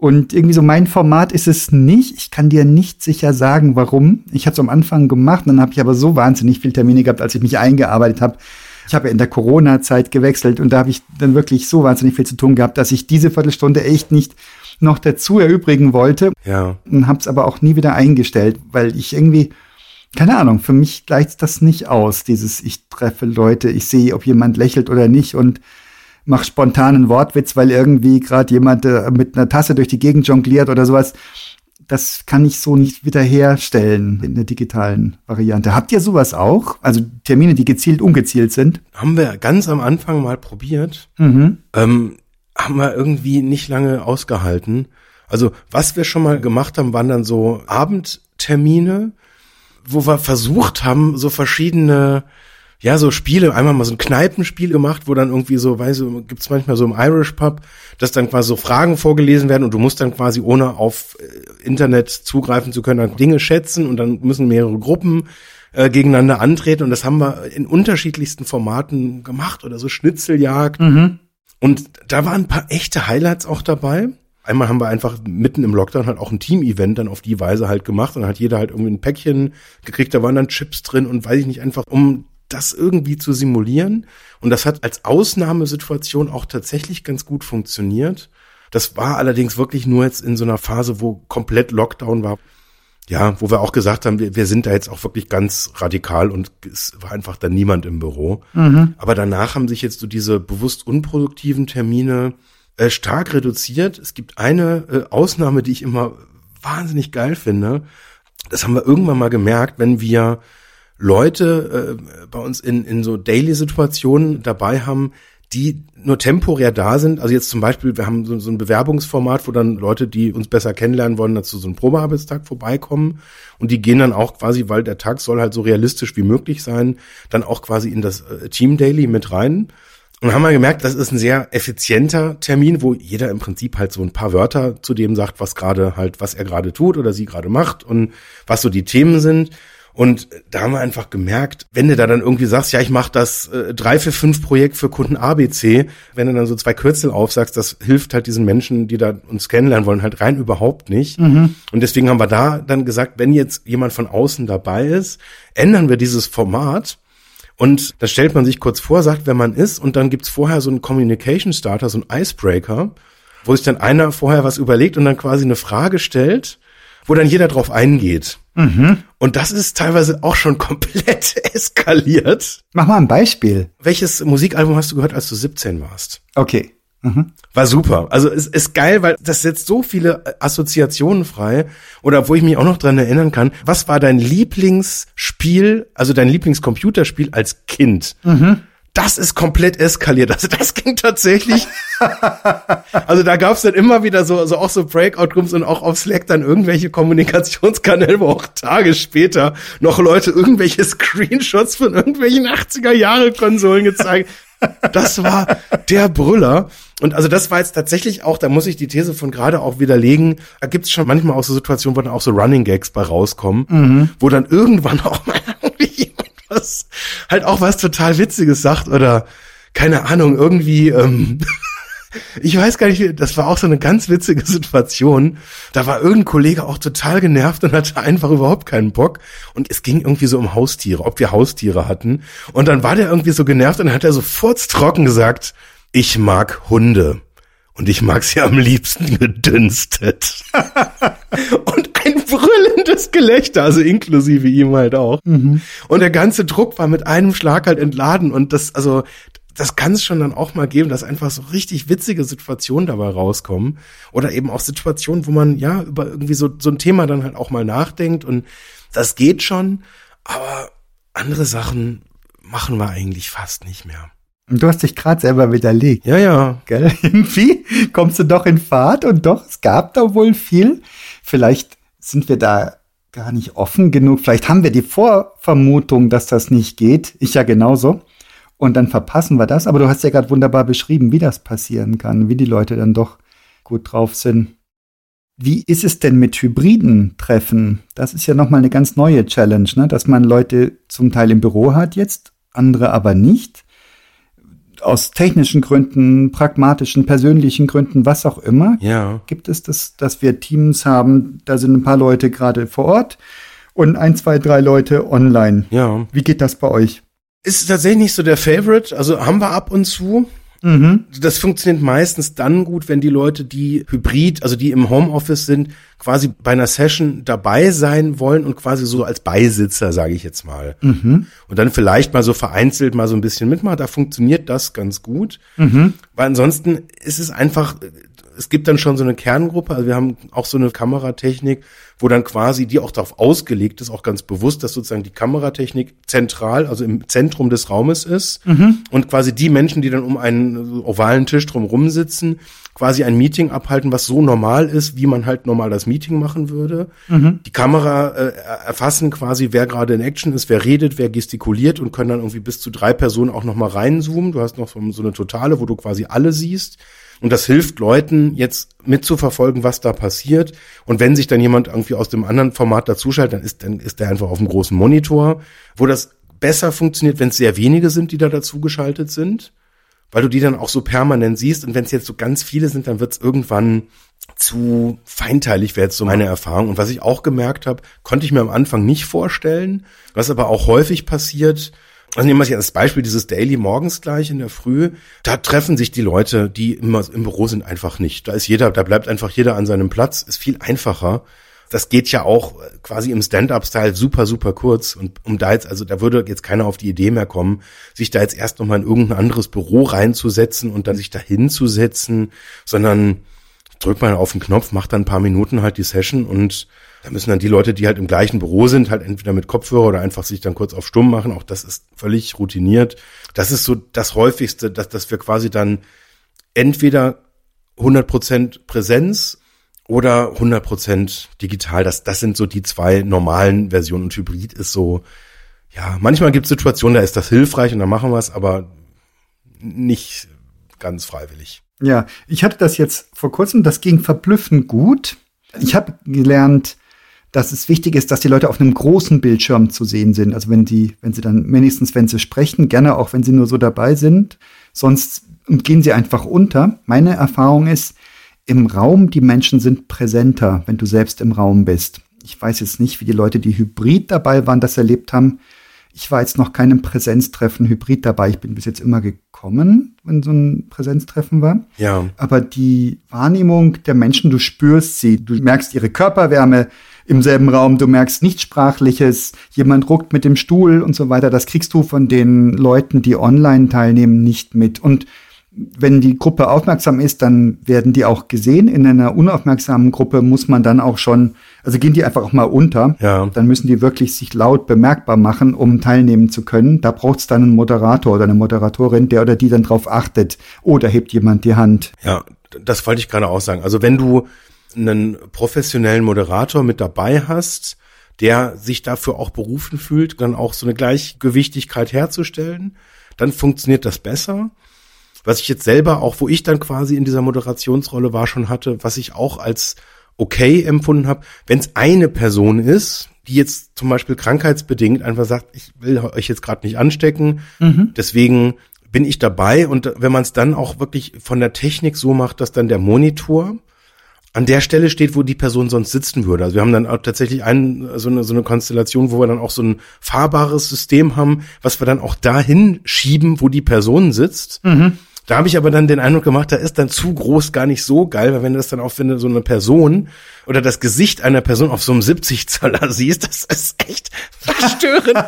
Und irgendwie so mein Format ist es nicht. Ich kann dir nicht sicher sagen, warum. Ich hatte es am Anfang gemacht, dann habe ich aber so wahnsinnig viel Termine gehabt, als ich mich eingearbeitet habe. Ich habe ja in der Corona-Zeit gewechselt und da habe ich dann wirklich so wahnsinnig viel zu tun gehabt, dass ich diese Viertelstunde echt nicht noch dazu erübrigen wollte ja. und habe es aber auch nie wieder eingestellt, weil ich irgendwie, keine Ahnung, für mich gleicht das nicht aus, dieses ich treffe Leute, ich sehe, ob jemand lächelt oder nicht und mache spontanen Wortwitz, weil irgendwie gerade jemand äh, mit einer Tasse durch die Gegend jongliert oder sowas. Das kann ich so nicht wiederherstellen in der digitalen Variante. Habt ihr sowas auch? Also Termine, die gezielt, ungezielt sind? Haben wir ganz am Anfang mal probiert. Mhm. ähm, haben wir irgendwie nicht lange ausgehalten. Also was wir schon mal gemacht haben, waren dann so Abendtermine, wo wir versucht haben, so verschiedene, ja, so Spiele, einmal mal so ein Kneipenspiel gemacht, wo dann irgendwie so, weißt du, gibt's manchmal so im Irish Pub, dass dann quasi so Fragen vorgelesen werden und du musst dann quasi ohne auf äh, Internet zugreifen zu können, dann Dinge schätzen und dann müssen mehrere Gruppen äh, gegeneinander antreten und das haben wir in unterschiedlichsten Formaten gemacht oder so Schnitzeljagd. Und da waren ein paar echte Highlights auch dabei. Einmal haben wir einfach mitten im Lockdown halt auch ein Team-Event dann auf die Weise halt gemacht und dann hat jeder halt irgendwie ein Päckchen gekriegt, da waren dann Chips drin und weiß ich nicht, einfach um das irgendwie zu simulieren. Und das hat als Ausnahmesituation auch tatsächlich ganz gut funktioniert. Das war allerdings wirklich nur jetzt in so einer Phase, wo komplett Lockdown war. Ja, wo wir auch gesagt haben, wir, wir sind da jetzt auch wirklich ganz radikal und es war einfach da niemand im Büro. Mhm. Aber danach haben sich jetzt so diese bewusst unproduktiven Termine äh, stark reduziert. Es gibt eine äh, Ausnahme, die ich immer wahnsinnig geil finde. Das haben wir irgendwann mal gemerkt, wenn wir Leute äh, bei uns in, in so Daily-Situationen dabei haben, die nur temporär da sind. Also jetzt zum Beispiel, wir haben so, so, ein Bewerbungsformat, wo dann Leute, die uns besser kennenlernen wollen, dazu so einen Probearbeitstag vorbeikommen. Und die gehen dann auch quasi, weil der Tag soll halt so realistisch wie möglich sein, dann auch quasi in das äh, Team Daily mit rein. Und haben wir gemerkt, das ist ein sehr effizienter Termin, wo jeder im Prinzip halt so ein paar Wörter zu dem sagt, was gerade halt, was er gerade tut oder sie gerade macht und was so die Themen sind. Und da haben wir einfach gemerkt, wenn du da dann irgendwie sagst, ja, ich mache das äh, drei für fünf Projekt für Kunden ABC, wenn du dann so zwei Kürzel aufsagst, das hilft halt diesen Menschen, die da uns kennenlernen wollen, halt rein überhaupt nicht. Mhm. Und deswegen haben wir da dann gesagt, wenn jetzt jemand von außen dabei ist, ändern wir dieses Format und da stellt man sich kurz vor, sagt, wer man ist, und dann gibt's vorher so einen Communication Starter, so einen Icebreaker, wo sich dann einer vorher was überlegt und dann quasi eine Frage stellt, wo dann jeder drauf eingeht. Mhm. Und das ist teilweise auch schon komplett eskaliert. Mach mal ein Beispiel. Welches Musikalbum hast du gehört, als du 17 warst? Okay. Mhm. War super. Also es ist geil, weil das setzt so viele Assoziationen frei. Oder wo ich mich auch noch dran erinnern kann, was war dein Lieblingsspiel, also dein Lieblingscomputerspiel als Kind? Mhm das ist komplett eskaliert. Also das ging tatsächlich. also da gab's dann immer wieder so, so auch so Breakout-Rooms und auch auf Slack dann irgendwelche Kommunikationskanäle, wo auch Tage später noch Leute irgendwelche Screenshots von irgendwelchen 80er-Jahre-Konsolen gezeigt. Das war der Brüller. Und also das war jetzt tatsächlich auch, da muss ich die These von gerade auch widerlegen, da gibt's schon manchmal auch so Situationen, wo dann auch so Running Gags bei rauskommen, mhm. wo dann irgendwann auch mal was, halt auch was total Witziges sagt oder keine Ahnung, irgendwie, ähm, ich weiß gar nicht, das war auch so eine ganz witzige Situation. Da war irgendein Kollege auch total genervt und hatte einfach überhaupt keinen Bock. Und es ging irgendwie so um Haustiere, ob wir Haustiere hatten. Und dann war der irgendwie so genervt und hat er so furztrocken gesagt, ich mag Hunde. Und ich mag sie am liebsten gedünstet. und brüllendes Gelächter, also inklusive ihm halt auch. Mhm. Und der ganze Druck war mit einem Schlag halt entladen. Und das, also, das kann es schon dann auch mal geben, dass einfach so richtig witzige Situationen dabei rauskommen. Oder eben auch Situationen, wo man ja über irgendwie so, so ein Thema dann halt auch mal nachdenkt. Und das geht schon. Aber andere Sachen machen wir eigentlich fast nicht mehr. Und du hast dich gerade selber widerlegt. Ja, ja. Gell? Irgendwie kommst du doch in Fahrt und doch, es gab da wohl viel. Vielleicht sind wir da gar nicht offen genug. Vielleicht haben wir die Vorvermutung, dass das nicht geht. Ich ja genauso. Und dann verpassen wir das. Aber du hast ja gerade wunderbar beschrieben, wie das passieren kann, wie die Leute dann doch gut drauf sind. Wie ist es denn mit hybriden Treffen? Das ist ja nochmal eine ganz neue Challenge, ne? dass man Leute zum Teil im Büro hat jetzt, andere aber nicht aus technischen Gründen, pragmatischen, persönlichen Gründen, was auch immer, ja. gibt es das, dass wir Teams haben, da sind ein paar Leute gerade vor Ort und ein, zwei, drei Leute online. Ja. Wie geht das bei euch? Ist tatsächlich nicht so der Favorite. Also haben wir ab und zu. Mhm. Das funktioniert meistens dann gut, wenn die Leute, die hybrid, also die im Homeoffice sind, quasi bei einer Session dabei sein wollen und quasi so als Beisitzer, sage ich jetzt mal. Mhm. Und dann vielleicht mal so vereinzelt mal so ein bisschen mitmachen. Da funktioniert das ganz gut. Mhm. Weil ansonsten ist es einfach, es gibt dann schon so eine Kerngruppe, also wir haben auch so eine Kameratechnik, wo dann quasi die auch darauf ausgelegt ist, auch ganz bewusst, dass sozusagen die Kameratechnik zentral, also im Zentrum des Raumes ist mhm. und quasi die Menschen, die dann um einen ovalen Tisch drumherum sitzen, quasi ein Meeting abhalten, was so normal ist, wie man halt normal das Meeting machen würde. Mhm. Die Kamera äh, erfassen quasi, wer gerade in Action ist, wer redet, wer gestikuliert und können dann irgendwie bis zu drei Personen auch noch mal reinzoomen. Du hast noch so eine Totale, wo du quasi alle siehst. Und das hilft Leuten jetzt mitzuverfolgen, was da passiert. Und wenn sich dann jemand irgendwie aus dem anderen Format dazuschaltet, dann ist, dann ist der einfach auf dem großen Monitor, wo das besser funktioniert, wenn es sehr wenige sind, die da dazugeschaltet sind, weil du die dann auch so permanent siehst. Und wenn es jetzt so ganz viele sind, dann wird es irgendwann zu feinteilig wäre jetzt so meine Erfahrung. Und was ich auch gemerkt habe, konnte ich mir am Anfang nicht vorstellen, was aber auch häufig passiert. Also nehmen wir sich als Beispiel dieses Daily morgens gleich in der Früh. Da treffen sich die Leute, die immer im Büro sind, einfach nicht. Da ist jeder, da bleibt einfach jeder an seinem Platz. Ist viel einfacher. Das geht ja auch quasi im Stand-up-Style super, super kurz. Und um da jetzt, also da würde jetzt keiner auf die Idee mehr kommen, sich da jetzt erst nochmal in irgendein anderes Büro reinzusetzen und dann sich da hinzusetzen, sondern drückt man auf den Knopf, macht dann ein paar Minuten halt die Session und da müssen dann die Leute, die halt im gleichen Büro sind, halt entweder mit Kopfhörer oder einfach sich dann kurz auf Stumm machen. Auch das ist völlig routiniert. Das ist so das häufigste, dass, dass wir quasi dann entweder 100% Präsenz oder 100% digital. Das, das sind so die zwei normalen Versionen. Und Hybrid ist so, ja, manchmal gibt es Situationen, da ist das hilfreich und da machen wir es, aber nicht ganz freiwillig. Ja, ich hatte das jetzt vor kurzem, das ging verblüffend gut. Ich habe gelernt, dass es wichtig ist, dass die Leute auf einem großen Bildschirm zu sehen sind. Also wenn die, wenn sie dann wenigstens, wenn sie sprechen, gerne auch, wenn sie nur so dabei sind. Sonst gehen sie einfach unter. Meine Erfahrung ist, im Raum, die Menschen sind präsenter, wenn du selbst im Raum bist. Ich weiß jetzt nicht, wie die Leute, die hybrid dabei waren, das erlebt haben. Ich war jetzt noch keinem Präsenztreffen hybrid dabei. Ich bin bis jetzt immer gekommen, wenn so ein Präsenztreffen war. Ja. Aber die Wahrnehmung der Menschen, du spürst sie, du merkst ihre Körperwärme im selben Raum, du merkst nichts Sprachliches, jemand ruckt mit dem Stuhl und so weiter. Das kriegst du von den Leuten, die online teilnehmen, nicht mit. Und wenn die Gruppe aufmerksam ist, dann werden die auch gesehen. In einer unaufmerksamen Gruppe muss man dann auch schon, also gehen die einfach auch mal unter. Ja. Dann müssen die wirklich sich laut bemerkbar machen, um teilnehmen zu können. Da braucht es dann einen Moderator oder eine Moderatorin, der oder die dann drauf achtet. Oder hebt jemand die Hand. Ja, das wollte ich gerade auch sagen. Also wenn du einen professionellen Moderator mit dabei hast, der sich dafür auch berufen fühlt, dann auch so eine Gleichgewichtigkeit herzustellen, dann funktioniert das besser was ich jetzt selber auch, wo ich dann quasi in dieser Moderationsrolle war, schon hatte, was ich auch als okay empfunden habe, wenn es eine Person ist, die jetzt zum Beispiel krankheitsbedingt einfach sagt, ich will euch jetzt gerade nicht anstecken, mhm. deswegen bin ich dabei und wenn man es dann auch wirklich von der Technik so macht, dass dann der Monitor an der Stelle steht, wo die Person sonst sitzen würde. Also wir haben dann auch tatsächlich ein, so, eine, so eine Konstellation, wo wir dann auch so ein fahrbares System haben, was wir dann auch dahin schieben, wo die Person sitzt. Mhm. Da habe ich aber dann den Eindruck gemacht, da ist dann zu groß gar nicht so geil, weil wenn du das dann auch, wenn du so eine Person oder das Gesicht einer Person auf so einem 70 Zoller siehst, das ist echt verstörend.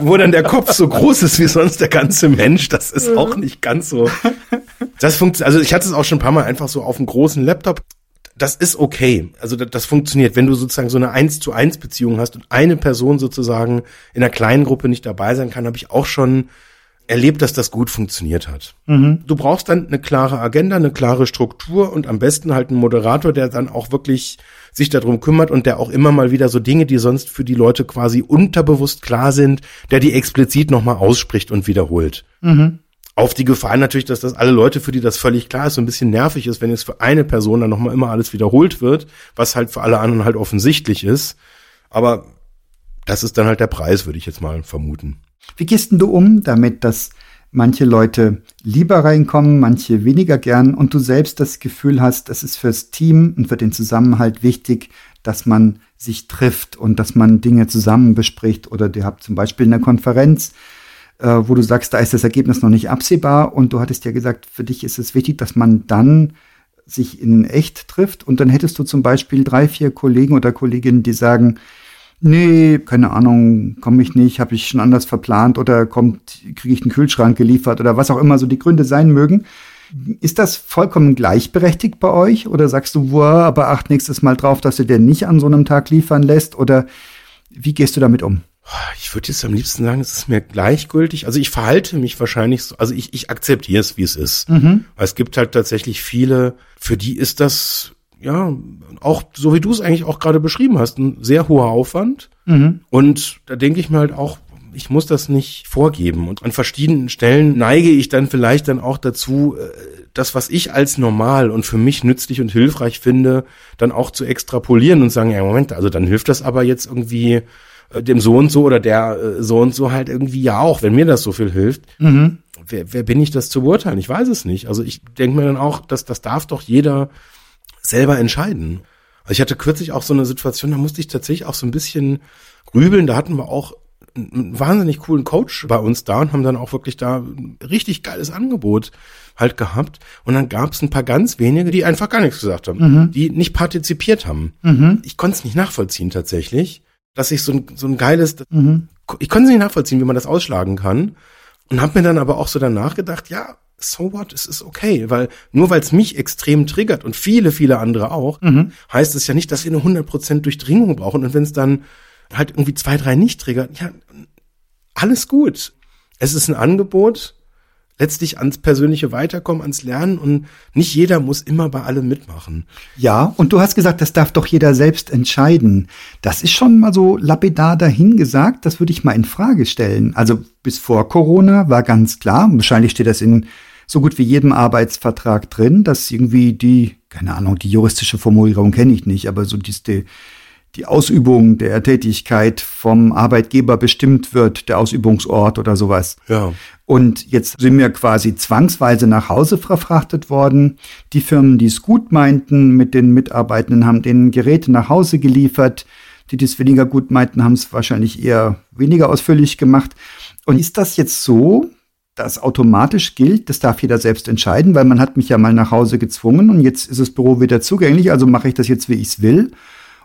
Wo dann der Kopf so groß ist wie sonst der ganze Mensch, das ist auch nicht ganz so. Das funktioniert, also ich hatte es auch schon ein paar Mal einfach so auf einem großen Laptop das ist okay. Also das, das, funktioniert. Wenn du sozusagen so eine eins zu eins Beziehung hast und eine Person sozusagen in einer kleinen Gruppe nicht dabei sein kann, habe ich auch schon erlebt, dass das gut funktioniert hat. Mhm. Du brauchst dann eine klare Agenda, eine klare Struktur und am besten halt einen Moderator, der dann auch wirklich sich darum kümmert und der auch immer mal wieder so Dinge, die sonst für die Leute quasi unterbewusst klar sind, der die explizit nochmal ausspricht und wiederholt. Mhm. Auf die Gefahr natürlich, dass das alle Leute, für die das völlig klar ist, so ein bisschen nervig ist, wenn jetzt für eine Person dann nochmal immer alles wiederholt wird, was halt für alle anderen halt offensichtlich ist. Aber das ist dann halt der Preis, würde ich jetzt mal vermuten. Wie gehst denn du um damit, dass manche Leute lieber reinkommen, manche weniger gern und du selbst das Gefühl hast, es ist fürs Team und für den Zusammenhalt wichtig, dass man sich trifft und dass man Dinge zusammen bespricht oder ihr habt zum Beispiel eine Konferenz, äh, wo du sagst, da ist das Ergebnis noch nicht absehbar und du hattest ja gesagt, für dich ist es wichtig, dass man dann sich in echt trifft und dann hättest du zum Beispiel drei, vier Kollegen oder Kolleginnen, die sagen, nee, keine Ahnung, komme ich nicht, habe ich schon anders verplant oder kommt, kriege ich einen Kühlschrank geliefert oder was auch immer so die Gründe sein mögen. Ist das vollkommen gleichberechtigt bei euch oder sagst du, wow, aber acht nächstes Mal drauf, dass du dir nicht an so einem Tag liefern lässt oder wie gehst du damit um? Ich würde jetzt am liebsten sagen, es ist mir gleichgültig. Also ich verhalte mich wahrscheinlich so, also ich, ich akzeptiere es, wie es ist. Mhm. Weil es gibt halt tatsächlich viele, für die ist das ja, auch so wie du es eigentlich auch gerade beschrieben hast, ein sehr hoher Aufwand. Mhm. Und da denke ich mir halt auch, ich muss das nicht vorgeben. Und an verschiedenen Stellen neige ich dann vielleicht dann auch dazu, äh, das, was ich als normal und für mich nützlich und hilfreich finde, dann auch zu extrapolieren und sagen, ja, Moment, also dann hilft das aber jetzt irgendwie äh, dem so und so oder der äh, so und so halt irgendwie ja auch, wenn mir das so viel hilft. Mhm. Wer, wer bin ich das zu beurteilen? Ich weiß es nicht. Also ich denke mir dann auch, dass das darf doch jeder selber entscheiden. Also ich hatte kürzlich auch so eine Situation, da musste ich tatsächlich auch so ein bisschen grübeln. Da hatten wir auch einen wahnsinnig coolen Coach bei uns da und haben dann auch wirklich da ein richtig geiles Angebot halt gehabt. Und dann gab es ein paar ganz wenige, die einfach gar nichts gesagt haben, mhm. die nicht partizipiert haben. Mhm. Ich konnte es nicht nachvollziehen tatsächlich, dass ich so ein, so ein geiles, mhm. ich konnte es nicht nachvollziehen, wie man das ausschlagen kann. Und habe mir dann aber auch so danach gedacht, ja, so what, es ist okay, weil nur weil es mich extrem triggert und viele, viele andere auch, mhm. heißt es ja nicht, dass wir eine 100% Durchdringung brauchen. Und wenn es dann halt irgendwie zwei, drei nicht triggert, ja, alles gut. Es ist ein Angebot, letztlich ans persönliche Weiterkommen, ans Lernen und nicht jeder muss immer bei allem mitmachen. Ja, und du hast gesagt, das darf doch jeder selbst entscheiden. Das ist schon mal so lapidar dahingesagt, das würde ich mal in Frage stellen. Also bis vor Corona war ganz klar, wahrscheinlich steht das in so gut wie jedem Arbeitsvertrag drin, dass irgendwie die, keine Ahnung, die juristische Formulierung kenne ich nicht, aber so die, die Ausübung der Tätigkeit vom Arbeitgeber bestimmt wird, der Ausübungsort oder sowas. Ja. Und jetzt sind wir quasi zwangsweise nach Hause verfrachtet worden. Die Firmen, die es gut meinten mit den Mitarbeitenden, haben denen Geräte nach Hause geliefert. Die, die es weniger gut meinten, haben es wahrscheinlich eher weniger ausführlich gemacht. Und ist das jetzt so, dass automatisch gilt, das darf jeder selbst entscheiden, weil man hat mich ja mal nach Hause gezwungen und jetzt ist das Büro wieder zugänglich, also mache ich das jetzt, wie ich es will.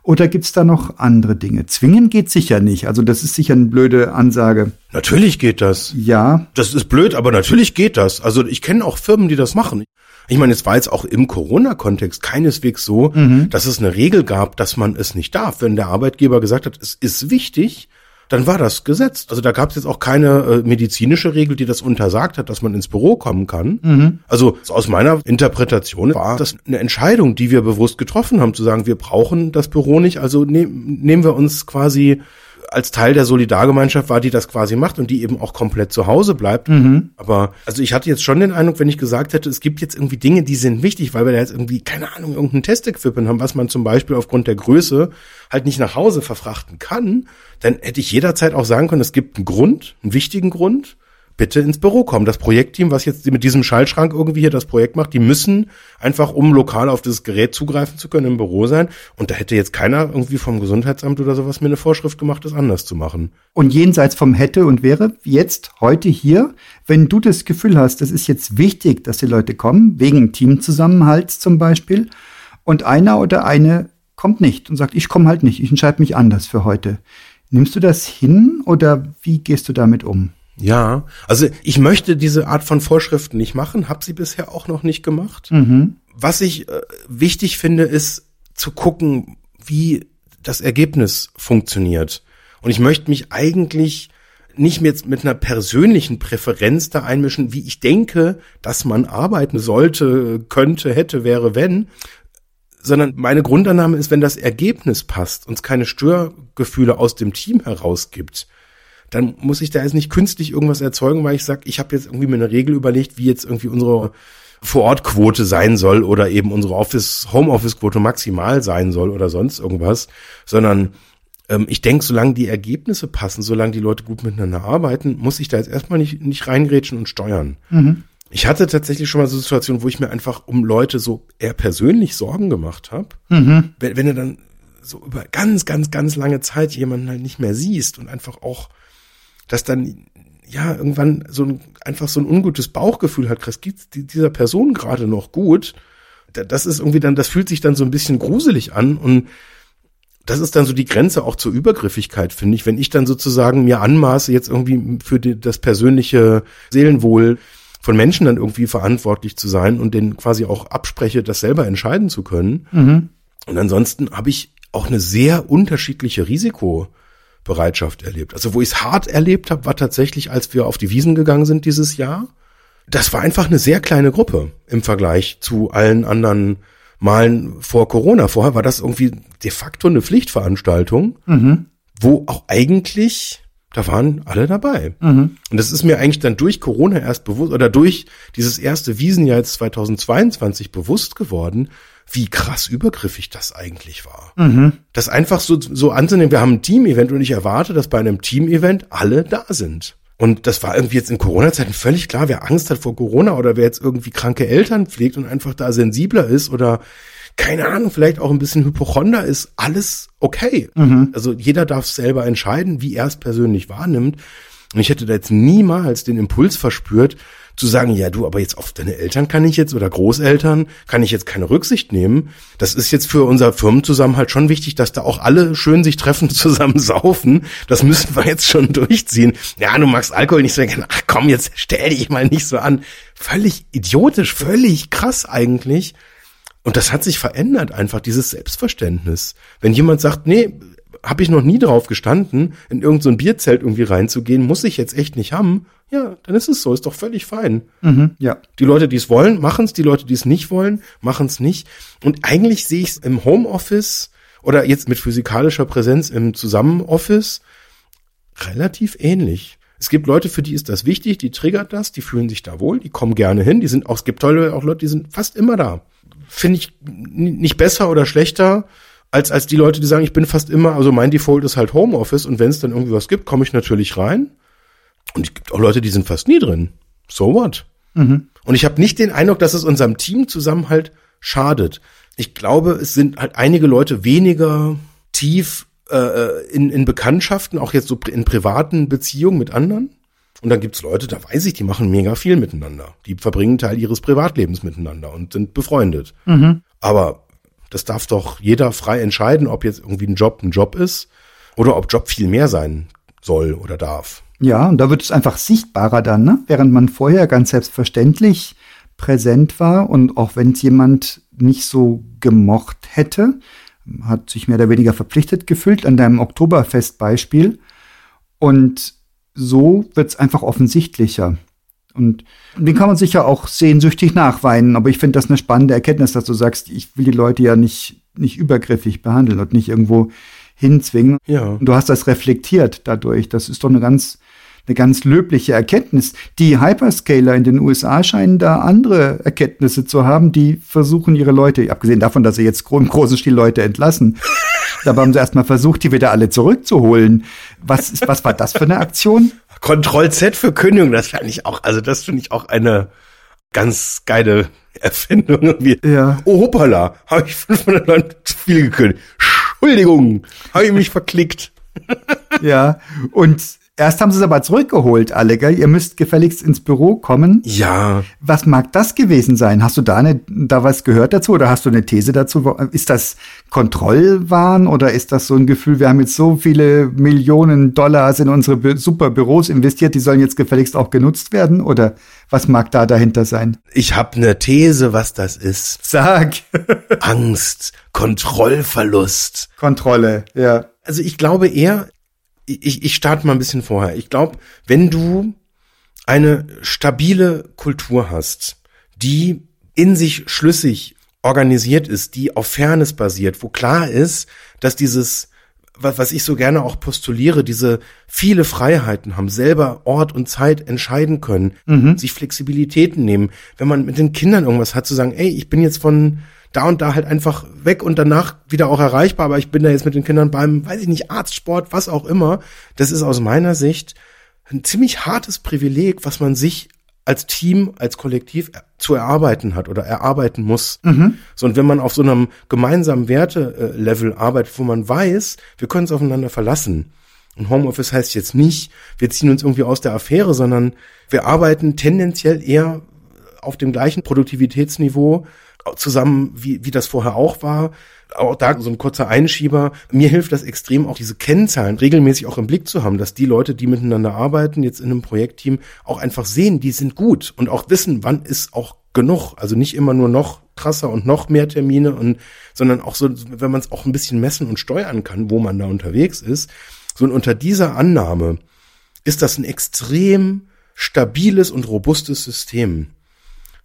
Oder gibt's da noch andere Dinge? Zwingen geht sicher nicht. Also das ist sicher eine blöde Ansage. Natürlich geht das. Ja. Das ist blöd, aber natürlich geht das. Also ich kenne auch Firmen, die das machen. Ich meine, es war jetzt auch im Corona-Kontext keineswegs so, mhm. dass es eine Regel gab, dass man es nicht darf. Wenn der Arbeitgeber gesagt hat, es ist wichtig, dann war das gesetzt. Also da gab es jetzt auch keine äh, medizinische Regel, die das untersagt hat, dass man ins Büro kommen kann. Mhm. Also aus meiner Interpretation war das eine Entscheidung, die wir bewusst getroffen haben, zu sagen, wir brauchen das Büro nicht, also ne nehmen wir uns quasi als Teil der Solidargemeinschaft war, die das quasi macht und die eben auch komplett zu Hause bleibt. Mhm. Aber also ich hatte jetzt schon den Eindruck, wenn ich gesagt hätte, es gibt jetzt irgendwie Dinge, die sind wichtig, weil wir da jetzt irgendwie, keine Ahnung, irgendein Testequipment haben, was man zum Beispiel aufgrund der Größe halt nicht nach Hause verfrachten kann, dann hätte ich jederzeit auch sagen können, es gibt einen Grund, einen wichtigen Grund bitte ins Büro kommen. Das Projektteam, was jetzt mit diesem Schaltschrank irgendwie hier das Projekt macht, die müssen einfach, um lokal auf dieses Gerät zugreifen zu können, im Büro sein. Und da hätte jetzt keiner irgendwie vom Gesundheitsamt oder sowas mir eine Vorschrift gemacht, das anders zu machen. Und jenseits vom hätte und wäre, jetzt, heute hier, wenn du das Gefühl hast, es ist jetzt wichtig, dass die Leute kommen, wegen Teamzusammenhalts zum Beispiel, und einer oder eine kommt nicht und sagt, ich komme halt nicht, ich entscheide mich anders für heute. Nimmst du das hin oder wie gehst du damit um? Ja, also ich möchte diese Art von Vorschriften nicht machen, habe sie bisher auch noch nicht gemacht. Mhm. Was ich äh, wichtig finde, ist zu gucken, wie das Ergebnis funktioniert. Und ich möchte mich eigentlich nicht mit, mit einer persönlichen Präferenz da einmischen, wie ich denke, dass man arbeiten sollte, könnte, hätte, wäre, wenn, sondern meine Grundannahme ist, wenn das Ergebnis passt, uns keine Störgefühle aus dem Team herausgibt, dann muss ich da jetzt nicht künstlich irgendwas erzeugen, weil ich sage, ich habe jetzt irgendwie mir eine Regel überlegt, wie jetzt irgendwie unsere Vorortquote sein soll oder eben unsere Office Homeoffice Quote maximal sein soll oder sonst irgendwas, sondern ähm, ich denke, solange die Ergebnisse passen, solange die Leute gut miteinander arbeiten, muss ich da jetzt erstmal nicht nicht reingrätschen und steuern. Mhm. Ich hatte tatsächlich schon mal so Situationen, wo ich mir einfach um Leute so eher persönlich Sorgen gemacht habe. Mhm. Wenn, wenn du dann so über ganz, ganz, ganz lange Zeit jemanden halt nicht mehr siehst und einfach auch dass dann ja irgendwann so ein einfach so ein ungutes Bauchgefühl hat, Chris, geht's dieser Person gerade noch gut? Das ist irgendwie dann, das fühlt sich dann so ein bisschen gruselig an und das ist dann so die Grenze auch zur Übergriffigkeit, finde ich. Wenn ich dann sozusagen mir anmaße, jetzt irgendwie für die, das persönliche Seelenwohl von Menschen dann irgendwie verantwortlich zu sein und denen quasi auch abspreche, das selber entscheiden zu können. Mhm. Und ansonsten habe ich auch eine sehr unterschiedliche Risiko. Bereitschaft erlebt. Also wo ich es hart erlebt habe, war tatsächlich, als wir auf die Wiesen gegangen sind dieses Jahr. Das war einfach eine sehr kleine Gruppe im Vergleich zu allen anderen Malen vor Corona. Vorher war das irgendwie de facto eine Pflichtveranstaltung, mhm. wo auch eigentlich da waren alle dabei. Mhm. Und das ist mir eigentlich dann durch Corona erst bewusst oder durch dieses erste Wiesenjahr jetzt 2022 bewusst geworden, wie krass übergriffig das eigentlich war. Mhm. Das einfach so, so anzunehmen, wir haben ein Team-Event und ich erwarte, dass bei einem Team-Event alle da sind. Und das war irgendwie jetzt in Corona-Zeiten völlig klar, wer Angst hat vor Corona oder wer jetzt irgendwie kranke Eltern pflegt und einfach da sensibler ist oder keine Ahnung, vielleicht auch ein bisschen Hypochonder ist, alles okay. Mhm. Also jeder darf selber entscheiden, wie er es persönlich wahrnimmt. Und ich hätte da jetzt niemals den Impuls verspürt, zu sagen, ja du, aber jetzt auf deine Eltern kann ich jetzt oder Großeltern kann ich jetzt keine Rücksicht nehmen. Das ist jetzt für unser Firmenzusammenhalt schon wichtig, dass da auch alle schön sich treffen, zusammen saufen. Das müssen wir jetzt schon durchziehen. Ja, du magst Alkohol nicht so gerne. Ach komm, jetzt stell dich mal nicht so an. Völlig idiotisch, völlig krass eigentlich. Und das hat sich verändert einfach, dieses Selbstverständnis. Wenn jemand sagt, nee, habe ich noch nie drauf gestanden, in irgendein so Bierzelt irgendwie reinzugehen, muss ich jetzt echt nicht haben. Ja, dann ist es so, ist doch völlig fein. Mhm, ja. Die Leute, die es wollen, machen es. Die Leute, die es nicht wollen, machen es nicht. Und eigentlich sehe ich es im Homeoffice oder jetzt mit physikalischer Präsenz im Zusammenoffice relativ ähnlich. Es gibt Leute, für die ist das wichtig, die triggert das, die fühlen sich da wohl, die kommen gerne hin, die sind auch, es gibt tolle auch Leute, die sind fast immer da. Finde ich nicht besser oder schlechter als, als die Leute, die sagen, ich bin fast immer, also mein Default ist halt Homeoffice und wenn es dann irgendwie was gibt, komme ich natürlich rein. Und es gibt auch Leute, die sind fast nie drin. So what? Und ich habe nicht den Eindruck, dass es unserem Teamzusammenhalt schadet. Ich glaube, es sind halt einige Leute weniger tief äh, in, in Bekanntschaften, auch jetzt so in privaten Beziehungen mit anderen. Und dann gibt's Leute, da weiß ich, die machen mega viel miteinander. Die verbringen Teil ihres Privatlebens miteinander und sind befreundet. Aber das darf doch jeder frei entscheiden, ob jetzt irgendwie ein Job ein Job ist oder ob Job viel mehr sein soll oder darf. Ja, und da wird es einfach sichtbarer dann, ne? während man vorher ganz selbstverständlich präsent war und auch wenn es jemand nicht so gemocht hätte, hat sich mehr oder weniger verpflichtet gefühlt an deinem Oktoberfest-Beispiel und so wird es einfach offensichtlicher. Und den kann man sicher auch sehnsüchtig nachweinen, aber ich finde das eine spannende Erkenntnis, dass du sagst, ich will die Leute ja nicht, nicht übergriffig behandeln und nicht irgendwo hinzwingen. Ja. Und du hast das reflektiert dadurch. Das ist doch eine ganz, eine ganz löbliche Erkenntnis. Die Hyperscaler in den USA scheinen da andere Erkenntnisse zu haben, die versuchen ihre Leute, abgesehen davon, dass sie jetzt im großen Stil Leute entlassen, dabei haben sie erstmal versucht, die wieder alle zurückzuholen. Was, ist- was war das für eine Aktion? Kontroll Z für Kündigung, das fand ich auch, also das finde ich auch eine ganz geile Erfindung. Irgendwie. Ja. Oh, hoppala, habe ich 500 Leute zu viel gekündigt. Entschuldigung, habe ich mich verklickt. Ja. Und erst haben sie es aber zurückgeholt, alle, gell? Ihr müsst gefälligst ins Büro kommen. Ja, Was mag das gewesen sein? Hast du da, eine, da was gehört dazu oder hast du eine These dazu? Ist das Kontrollwahn oder ist das so ein Gefühl, wir haben jetzt so viele Millionen Dollars in unsere super Büros investiert, die sollen jetzt gefälligst auch genutzt werden? Oder was mag da dahinter sein? ich habe eine These, was das ist. Sag. Angst, Kontrollverlust. Kontrolle, ja. Also ich glaube eher, ich, ich starte mal ein bisschen vorher. Ich glaube, wenn du eine stabile Kultur hast, die in sich schlüssig organisiert ist, die auf Fairness basiert, wo klar ist, dass dieses, was, was ich so gerne auch postuliere, diese viele Freiheiten haben, selber Ort und Zeit entscheiden können, sich Flexibilitäten nehmen. Wenn man mit den Kindern irgendwas hat, zu sagen, ey, ich bin jetzt von da und da halt einfach weg und danach wieder auch erreichbar, aber ich bin da jetzt mit den Kindern beim, weiß ich nicht, Arztsport, was auch immer. Das ist aus meiner Sicht ein ziemlich hartes Privileg, was man sich als Team, als Kollektiv zu erarbeiten hat oder erarbeiten muss. So, und wenn man auf so einem gemeinsamen Werte-Level arbeitet, wo man weiß, wir können uns aufeinander verlassen. Und Homeoffice heißt jetzt nicht, wir ziehen uns irgendwie aus der Affäre, sondern wir arbeiten tendenziell eher auf dem gleichen Produktivitätsniveau zusammen, wie, wie das vorher auch war. Auch da so ein kurzer Einschieber. Mir hilft das extrem, auch diese Kennzahlen regelmäßig auch im Blick zu haben, dass die Leute, die miteinander arbeiten, jetzt in einem Projektteam, auch einfach sehen, die sind gut und auch wissen, wann ist auch genug. Also nicht immer nur noch krasser und noch mehr Termine und, sondern auch so, wenn man es auch ein bisschen messen und steuern kann, wo man da unterwegs ist. So und unter dieser Annahme ist das ein extrem stabiles und robustes System.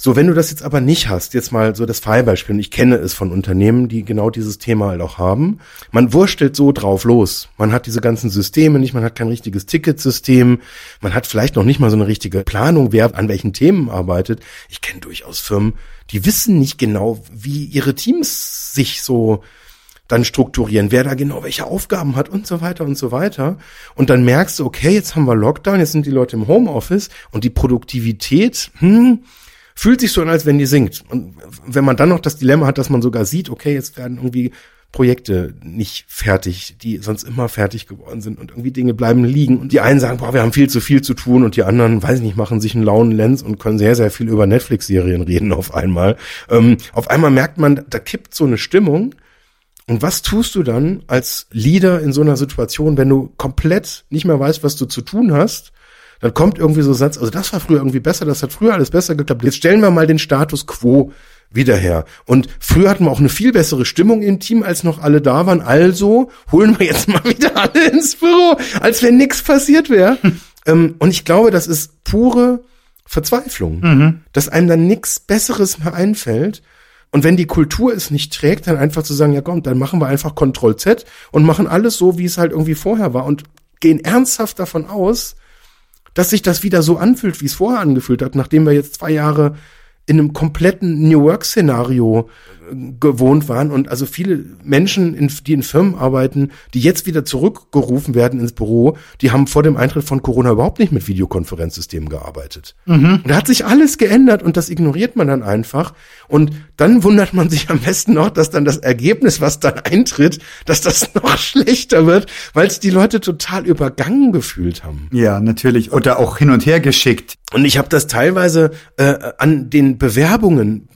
So, wenn du das jetzt aber nicht hast, jetzt mal so das Fallbeispiel, und ich kenne es von Unternehmen, die genau dieses Thema halt auch haben, man wurstelt so drauf los. Man hat diese ganzen Systeme nicht, man hat kein richtiges Ticketsystem, man hat vielleicht noch nicht mal so eine richtige Planung, wer an welchen Themen arbeitet. Ich kenne durchaus Firmen, die wissen nicht genau, wie ihre Teams sich so dann strukturieren, wer da genau welche Aufgaben hat und so weiter und so weiter. Und dann merkst du, okay, jetzt haben wir Lockdown, jetzt sind die Leute im Homeoffice und die Produktivität, hm, fühlt sich so an, als wenn die sinkt. Und wenn man dann noch das Dilemma hat, dass man sogar sieht, okay, jetzt werden irgendwie Projekte nicht fertig, die sonst immer fertig geworden sind und irgendwie Dinge bleiben liegen und die einen sagen, boah, wir haben viel zu viel zu tun und die anderen, weiß ich nicht, machen sich einen lauen Lens und können sehr, sehr viel über Netflix-Serien reden auf einmal. Ähm, auf einmal merkt man, da kippt so eine Stimmung und was tust du dann als Leader in so einer Situation, wenn du komplett nicht mehr weißt, was du zu tun hast? Dann kommt irgendwie so ein Satz, also das war früher irgendwie besser, das hat früher alles besser geklappt. Jetzt stellen wir mal den Status quo wieder her. Und früher hatten wir auch eine viel bessere Stimmung im Team, als noch alle da waren. Also holen wir jetzt mal wieder alle ins Büro, als wenn nichts passiert wäre. ähm, und ich glaube, das ist pure Verzweiflung, mhm. dass einem dann nichts Besseres mehr einfällt. Und wenn die Kultur es nicht trägt, dann einfach zu sagen, ja komm, dann machen wir einfach Ctrl Z und machen alles so, wie es halt irgendwie vorher war und gehen ernsthaft davon aus, dass sich das wieder so anfühlt, wie es vorher angefühlt hat, nachdem wir jetzt zwei Jahre in einem kompletten New Work-Szenario gewohnt waren und also viele Menschen, in, die in Firmen arbeiten, die jetzt wieder zurückgerufen werden ins Büro, die haben vor dem Eintritt von Corona überhaupt nicht mit Videokonferenzsystemen gearbeitet. Mhm. Und da hat sich alles geändert und das ignoriert man dann einfach und dann wundert man sich am besten noch, dass dann das Ergebnis, was dann eintritt, dass das noch schlechter wird, weil es die Leute total übergangen gefühlt haben. Ja, natürlich oder auch hin und her geschickt. Und ich habe das teilweise äh, an den Bewerbungen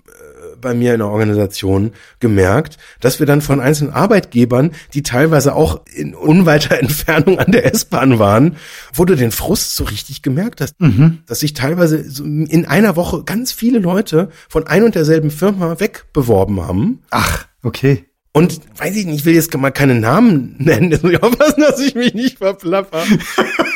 bei mir in der Organisation gemerkt, dass wir dann von einzelnen Arbeitgebern, die teilweise auch in unweiter Entfernung an der S-Bahn waren, wo du den Frust so richtig gemerkt hast, mhm. dass sich teilweise in einer Woche ganz viele Leute von ein und derselben Firma wegbeworben haben. Ach, okay. Und weiß ich nicht, ich will jetzt mal keine Namen nennen, ich aufpassen, dass ich mich nicht verplapper.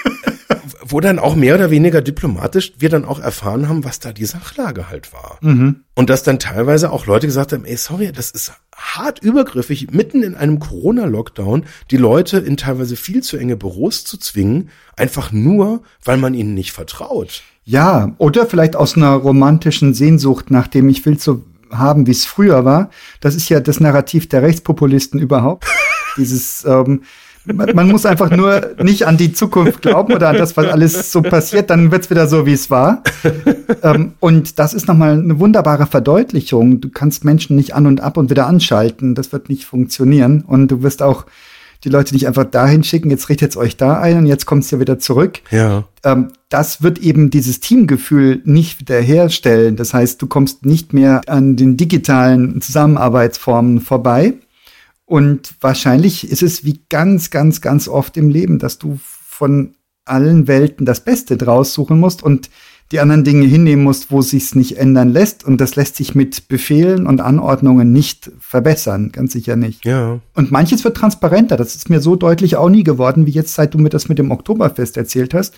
wo dann auch mehr oder weniger diplomatisch wir dann auch erfahren haben, was da die Sachlage halt war. Mhm. Und dass dann teilweise auch Leute gesagt haben, ey, sorry, das ist hart übergriffig, mitten in einem Corona-Lockdown die Leute in teilweise viel zu enge Büros zu zwingen, einfach nur, weil man ihnen nicht vertraut. Ja, oder vielleicht aus einer romantischen Sehnsucht nach dem, ich will so haben, wie es früher war. Das ist ja das Narrativ der Rechtspopulisten überhaupt. Dieses ähm, man, man, muss einfach nur nicht an die Zukunft glauben oder an das, was alles so passiert, dann wird's wieder so, wie es war. ähm, und das ist nochmal eine wunderbare Verdeutlichung. Du kannst Menschen nicht an und ab und wieder anschalten. Das wird nicht funktionieren. Und du wirst auch die Leute nicht einfach dahin schicken, jetzt richtet euch da ein und jetzt kommt's ja wieder zurück. Ja. Ähm, das wird eben dieses Teamgefühl nicht wiederherstellen. Das heißt, du kommst nicht mehr an den digitalen Zusammenarbeitsformen vorbei. Und wahrscheinlich ist es wie ganz, ganz, ganz oft im Leben, dass du von allen Welten das Beste draus suchen musst und die anderen Dinge hinnehmen musst, wo sich's nicht ändern lässt. Und das lässt sich mit Befehlen und Anordnungen nicht verbessern, ganz sicher nicht. Ja. Und manches wird transparenter. Das ist mir so deutlich auch nie geworden, wie jetzt, seit du mir das mit dem Oktoberfest erzählt hast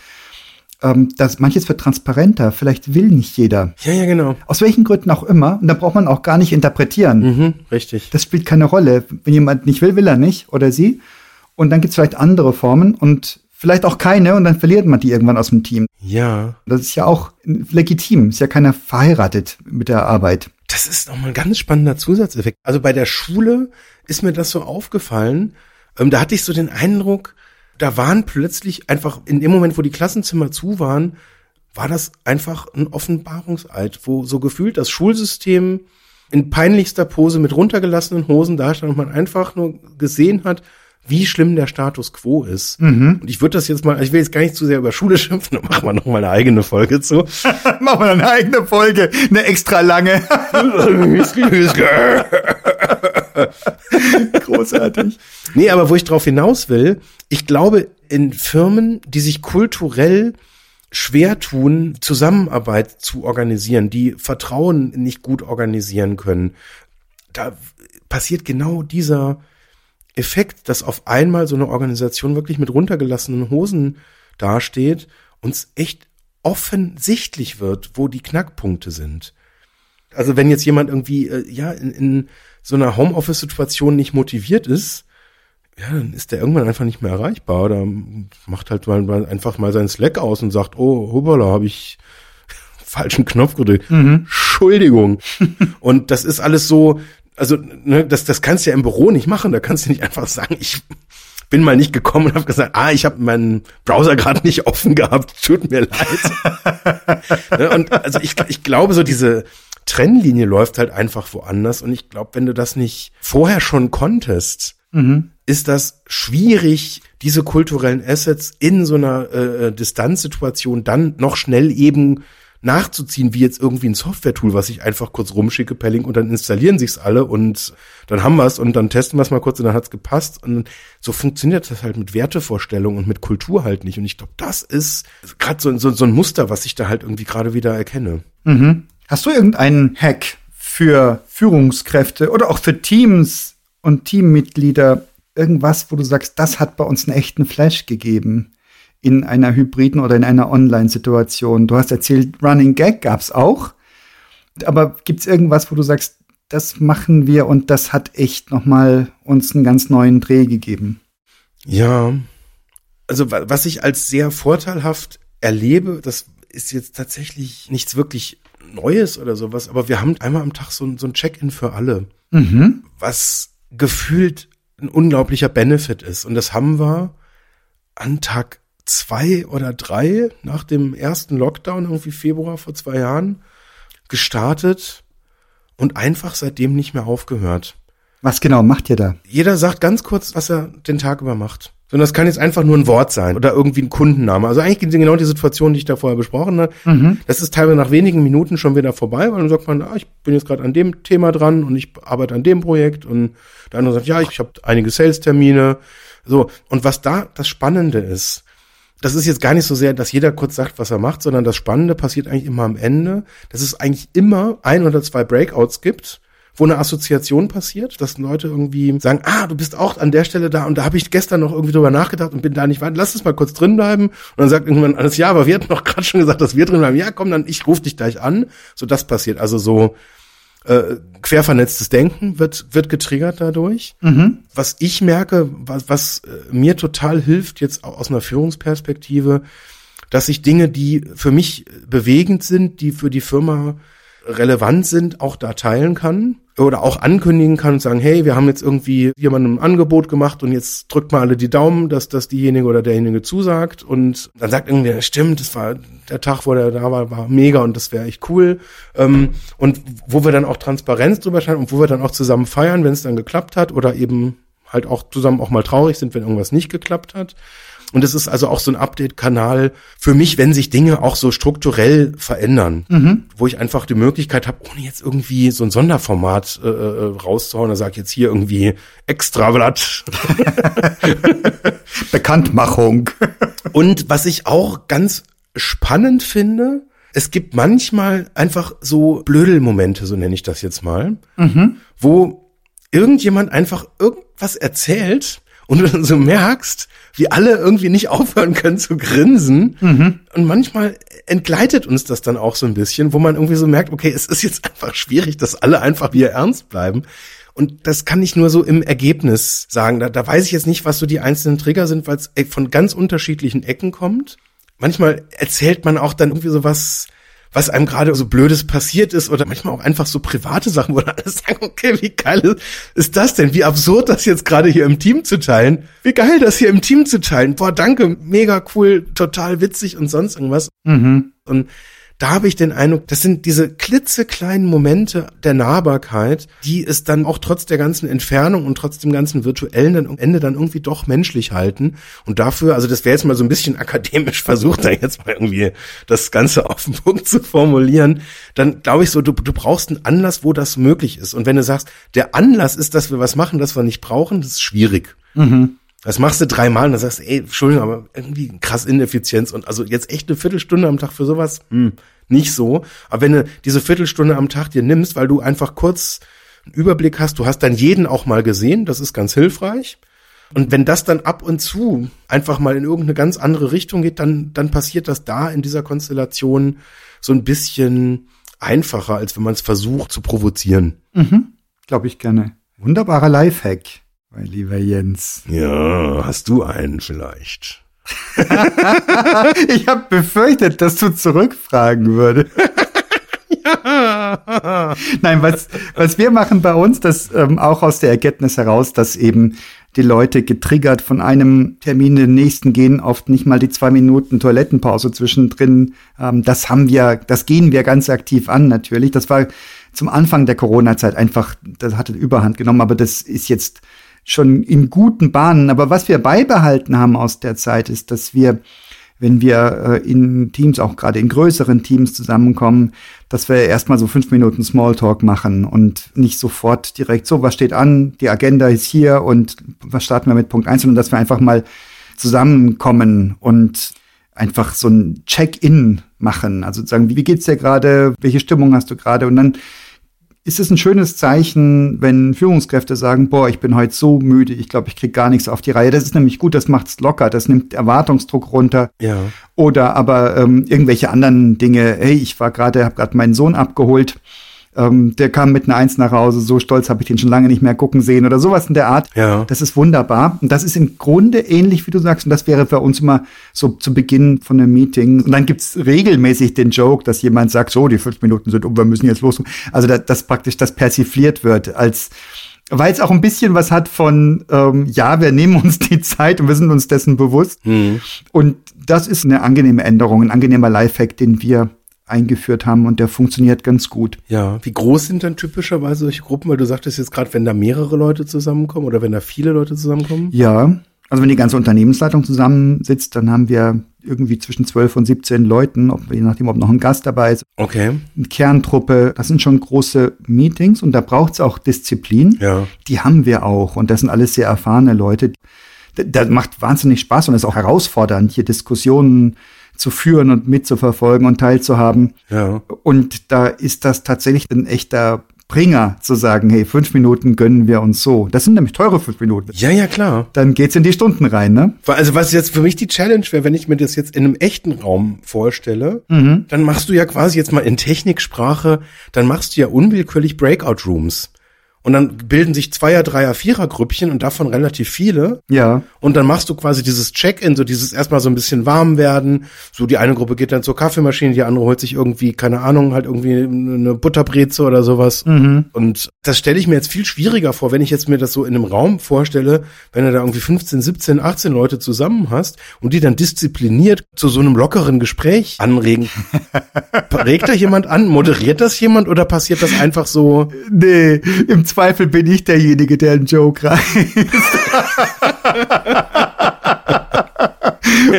ähm, dass manches wird transparenter. Vielleicht will nicht jeder. Ja, ja, genau. Aus welchen Gründen auch immer. Und da braucht man auch gar nicht interpretieren. Mhm, richtig. Das spielt keine Rolle. Wenn jemand nicht will, will er nicht oder sie. Und dann gibt's vielleicht andere Formen und vielleicht auch keine und dann verliert man die irgendwann aus dem Team. Ja. Das ist ja auch legitim. Ist ja keiner verheiratet mit der Arbeit. Das ist nochmal ein ganz spannender Zusatzeffekt. Also bei der Schule ist mir das so aufgefallen. Ähm, da hatte ich so den Eindruck, da waren plötzlich einfach in dem Moment, wo die Klassenzimmer zu waren, war das einfach ein Offenbarungseid, wo so gefühlt das Schulsystem in peinlichster Pose mit runtergelassenen Hosen da stand und man einfach nur gesehen hat, wie schlimm der Status quo ist. Mhm. Und ich würde das jetzt mal, ich will jetzt gar nicht zu sehr über Schule schimpfen, dann machen wir noch mal eine eigene Folge zu. machen wir eine eigene Folge, eine extra lange. Großartig. Nee, aber wo ich drauf hinaus will, ich glaube, in Firmen, die sich kulturell schwer tun, Zusammenarbeit zu organisieren, die Vertrauen nicht gut organisieren können, da passiert genau dieser Effekt, dass auf einmal so eine Organisation wirklich mit runtergelassenen Hosen dasteht und es echt offensichtlich wird, wo die Knackpunkte sind. Also wenn jetzt jemand irgendwie äh, ja in, in so einer Homeoffice-Situation nicht motiviert ist, ja, dann ist der irgendwann einfach nicht mehr erreichbar oder macht halt mal, einfach mal seinen Slack aus und sagt, oh, hoppala, habe ich falschen Knopf gedrückt. Mhm. Entschuldigung. und das ist alles so, also ne, das, das kannst du ja im Büro nicht machen. Da kannst du nicht einfach sagen, ich bin mal nicht gekommen und habe gesagt, ah, ich habe meinen Browser gerade nicht offen gehabt, tut mir leid. Ne, und also ich, ich glaube, so diese Trennlinie läuft halt einfach woanders. Und ich glaube, wenn du das nicht vorher schon konntest, mhm. ist das schwierig, diese kulturellen Assets in so einer äh, Distanzsituation dann noch schnell eben nachzuziehen, wie jetzt irgendwie ein Software-Tool, was ich einfach kurz rumschicke per Link und dann installieren sich's alle und dann haben wir's und dann testen wir's mal kurz und dann hat's gepasst. Und so funktioniert das halt mit Wertevorstellungen und mit Kultur halt nicht. Und ich glaube, das ist gerade so, so, so ein Muster, was ich da halt irgendwie gerade wieder erkenne. Mhm. Hast du irgendeinen Hack für Führungskräfte oder auch für Teams und Teammitglieder? Irgendwas, wo du sagst, das hat bei uns einen echten Flash gegeben in einer hybriden oder in einer Online-Situation. Du hast erzählt, Running Gag gab's auch. Aber gibt's irgendwas, wo du sagst, das machen wir und das hat echt noch mal uns einen ganz neuen Dreh gegeben? Ja, also was ich als sehr vorteilhaft erlebe, das ist jetzt tatsächlich nichts wirklich Neues oder sowas, aber wir haben einmal am Tag so, so ein Check-in für alle, mhm. was gefühlt ein unglaublicher Benefit ist. Und das haben wir an Tag zwei oder drei nach dem ersten Lockdown, irgendwie Februar vor zwei Jahren, gestartet und einfach seitdem nicht mehr aufgehört. Was genau macht ihr da? Jeder sagt ganz kurz, was er den Tag über macht. Sondern das kann jetzt einfach nur ein Wort sein oder irgendwie ein Kundenname. Also eigentlich sind genau die Situationen, die ich da vorher besprochen habe. Mhm. Das ist teilweise nach wenigen Minuten schon wieder vorbei, weil dann sagt man, ah, ich bin jetzt gerade an dem Thema dran und ich arbeite an dem Projekt und der andere sagt, ja, ich, ich habe einige Sales-Termine. So, und was da das Spannende ist, das ist jetzt gar nicht so sehr, dass jeder kurz sagt, was er macht, sondern das Spannende passiert eigentlich immer am Ende, dass es eigentlich immer ein oder zwei Breakouts gibt, wo eine Assoziation passiert, dass Leute irgendwie sagen, ah, du bist auch an der Stelle da und da habe ich gestern noch irgendwie drüber nachgedacht und bin da nicht weiter. Lass uns mal kurz drin bleiben. Und dann sagt irgendwann alles, ja, aber wir hatten doch gerade schon gesagt, dass wir drin bleiben. Ja, komm, dann ich rufe dich gleich an. So das passiert. Also so äh, quer vernetztes Denken wird, wird getriggert dadurch. Mhm. Was ich merke, was, was äh, mir total hilft, jetzt aus einer Führungsperspektive, dass ich Dinge, die für mich bewegend sind, die für die Firma relevant sind, auch da teilen kann oder auch ankündigen kann und sagen, hey, wir haben jetzt irgendwie jemandem ein Angebot gemacht und jetzt drückt mal alle die Daumen, dass das diejenige oder derjenige zusagt und dann sagt irgendwie, stimmt, das war der Tag, wo der da war, war mega und das wäre echt cool ähm, und wo wir dann auch Transparenz drüber scheinen und wo wir dann auch zusammen feiern, wenn es dann geklappt hat oder eben halt auch zusammen auch mal traurig sind, wenn irgendwas nicht geklappt hat. Und es ist also auch so ein Update-Kanal für mich, wenn sich Dinge auch so strukturell verändern, mhm. wo ich einfach die Möglichkeit habe, ohne jetzt irgendwie so ein Sonderformat äh, äh rauszuhauen, da sage ich jetzt hier irgendwie Extrablatt. Bekanntmachung. Und was ich auch ganz spannend finde, es gibt manchmal einfach so Blödelmomente, so nenne ich das jetzt mal, mhm. wo irgendjemand einfach irgendwas erzählt und du dann so merkst, wie alle irgendwie nicht aufhören können zu grinsen. Mhm. Und manchmal entgleitet uns das dann auch so ein bisschen, wo man irgendwie so merkt, okay, es ist jetzt einfach schwierig, dass alle einfach wieder ernst bleiben. Und das kann ich nur so im Ergebnis sagen. Da, da weiß ich jetzt nicht, was so die einzelnen Trigger sind, weil es von ganz unterschiedlichen Ecken kommt. Manchmal erzählt man auch dann irgendwie so was, was einem gerade so Blödes passiert ist oder manchmal auch einfach so private Sachen, wo dann alle sagen, okay, wie geil ist das denn? Wie absurd, das jetzt gerade hier im Team zu teilen. Wie geil, das hier im Team zu teilen. Boah, danke, mega cool, total witzig und sonst irgendwas. Mhm. Und da habe ich den Eindruck, das sind diese klitzekleinen Momente der Nahbarkeit, die es dann auch trotz der ganzen Entfernung und trotz dem ganzen virtuellen dann am Ende dann irgendwie doch menschlich halten. Und dafür, also das wäre jetzt mal so ein bisschen akademisch versucht, da jetzt mal irgendwie das Ganze auf den Punkt zu formulieren, dann glaube ich so, du, du brauchst einen Anlass, wo das möglich ist. Und wenn du sagst, der Anlass ist, dass wir was machen, das wir nicht brauchen, das ist schwierig. Mhm. Das machst du dreimal und dann sagst du, ey, Entschuldigung, aber irgendwie krass Ineffizienz und also jetzt echt eine Viertelstunde am Tag für sowas, hm, nicht so. Aber wenn du diese Viertelstunde am Tag dir nimmst, weil du einfach kurz einen Überblick hast, du hast dann jeden auch mal gesehen, das ist ganz hilfreich. Und wenn das dann ab und zu einfach mal in irgendeine ganz andere Richtung geht, dann, dann passiert das da in dieser Konstellation so ein bisschen einfacher, als wenn man es versucht zu provozieren. Mhm. Glaube ich gerne. Wunderbarer Lifehack mein lieber Jens. Ja, hast du einen vielleicht? ich habe befürchtet, dass du zurückfragen würdest. Nein, was, was wir machen bei uns, das ähm, auch aus der Erkenntnis heraus, dass eben die Leute getriggert von einem Termin in den nächsten gehen, oft nicht mal die zwei Minuten Toilettenpause zwischendrin. Ähm, das haben wir, das gehen wir ganz aktiv an natürlich. Das war zum Anfang der Corona-Zeit einfach, das hatte Überhand genommen, aber das ist jetzt schon in guten Bahnen. Aber was wir beibehalten haben aus der Zeit ist, dass wir wenn wir äh, in Teams, auch gerade in größeren Teams zusammenkommen, dass wir erstmal so fünf Minuten Smalltalk machen und nicht sofort direkt so, was steht an, die Agenda ist hier und was starten wir mit Punkt eins, sondern dass wir einfach mal zusammenkommen und einfach so ein Check-in machen. Also sagen, wie geht's dir gerade? Welche Stimmung hast du gerade? Und dann ist es ein schönes Zeichen, wenn Führungskräfte sagen, boah, ich bin heute so müde, ich glaube, ich kriege gar nichts auf die Reihe. Das ist nämlich gut, das macht's locker, das nimmt Erwartungsdruck runter. Ja. Oder aber ähm, irgendwelche anderen Dinge, hey, ich war gerade, habe gerade meinen Sohn abgeholt ähm, der kam mit einer Eins nach Hause, so stolz habe ich den schon lange nicht mehr gucken sehen oder sowas in der Art. Ja. Das ist wunderbar. Und das ist im Grunde ähnlich, wie du sagst. Und das wäre für uns immer so zu Beginn von einem Meeting. Und dann gibt's regelmäßig den Joke, dass jemand sagt, so, die fünf Minuten sind um, wir müssen jetzt los. Also das, das praktisch das persifliert wird als weil es auch ein bisschen was hat von, ähm, ja, wir nehmen uns die Zeit und wir sind uns dessen bewusst. Mhm. Und das ist eine angenehme Änderung, ein angenehmer Lifehack, den wir eingeführt haben und der funktioniert ganz gut. Ja, wie groß sind dann typischerweise solche Gruppen? Weil du sagtest jetzt gerade, wenn da mehrere Leute zusammenkommen oder wenn da viele Leute zusammenkommen? Ja, also wenn die ganze Unternehmensleitung zusammensitzt, dann haben wir irgendwie zwischen 12 und 17 Leuten, ob, je nachdem, ob noch ein Gast dabei ist. Okay. Eine Kerntruppe, das sind schon große Meetings und da braucht es auch Disziplin. Ja. Die haben wir auch und das sind alles sehr erfahrene Leute. Das macht wahnsinnig Spaß und ist auch herausfordernd, hier Diskussionen zu führen und mitzuverfolgen und teilzuhaben. Ja. Und da ist das tatsächlich ein echter Bringer zu sagen, hey, fünf Minuten gönnen wir uns so. Das sind nämlich teure fünf Minuten. Ja, ja, klar. Dann geht's in die Stunden rein, ne? Also was jetzt für mich die Challenge wäre, wenn ich mir das jetzt in einem echten Raum vorstelle, Mhm. dann machst du ja quasi jetzt mal in Techniksprache, dann machst du ja unwillkürlich Breakout Rooms. Und dann bilden sich Zweier-, Dreier-, Vierer-Grüppchen und davon relativ viele. Ja. Und dann machst du quasi dieses Check-in, so dieses erstmal so ein bisschen warm werden. So die eine Gruppe geht dann zur Kaffeemaschine, die andere holt sich irgendwie, keine Ahnung, halt irgendwie eine Butterbreze oder sowas. Und das stelle ich mir jetzt viel schwieriger vor, wenn ich jetzt mir das so in einem Raum vorstelle, wenn du da irgendwie 15, 17, 18 Leute zusammen hast und die dann diszipliniert zu so einem lockeren Gespräch anregen. Regt da jemand an? Moderiert das jemand oder passiert das einfach so? Nee, im Zweifel bin ich derjenige, der einen Joke reißt.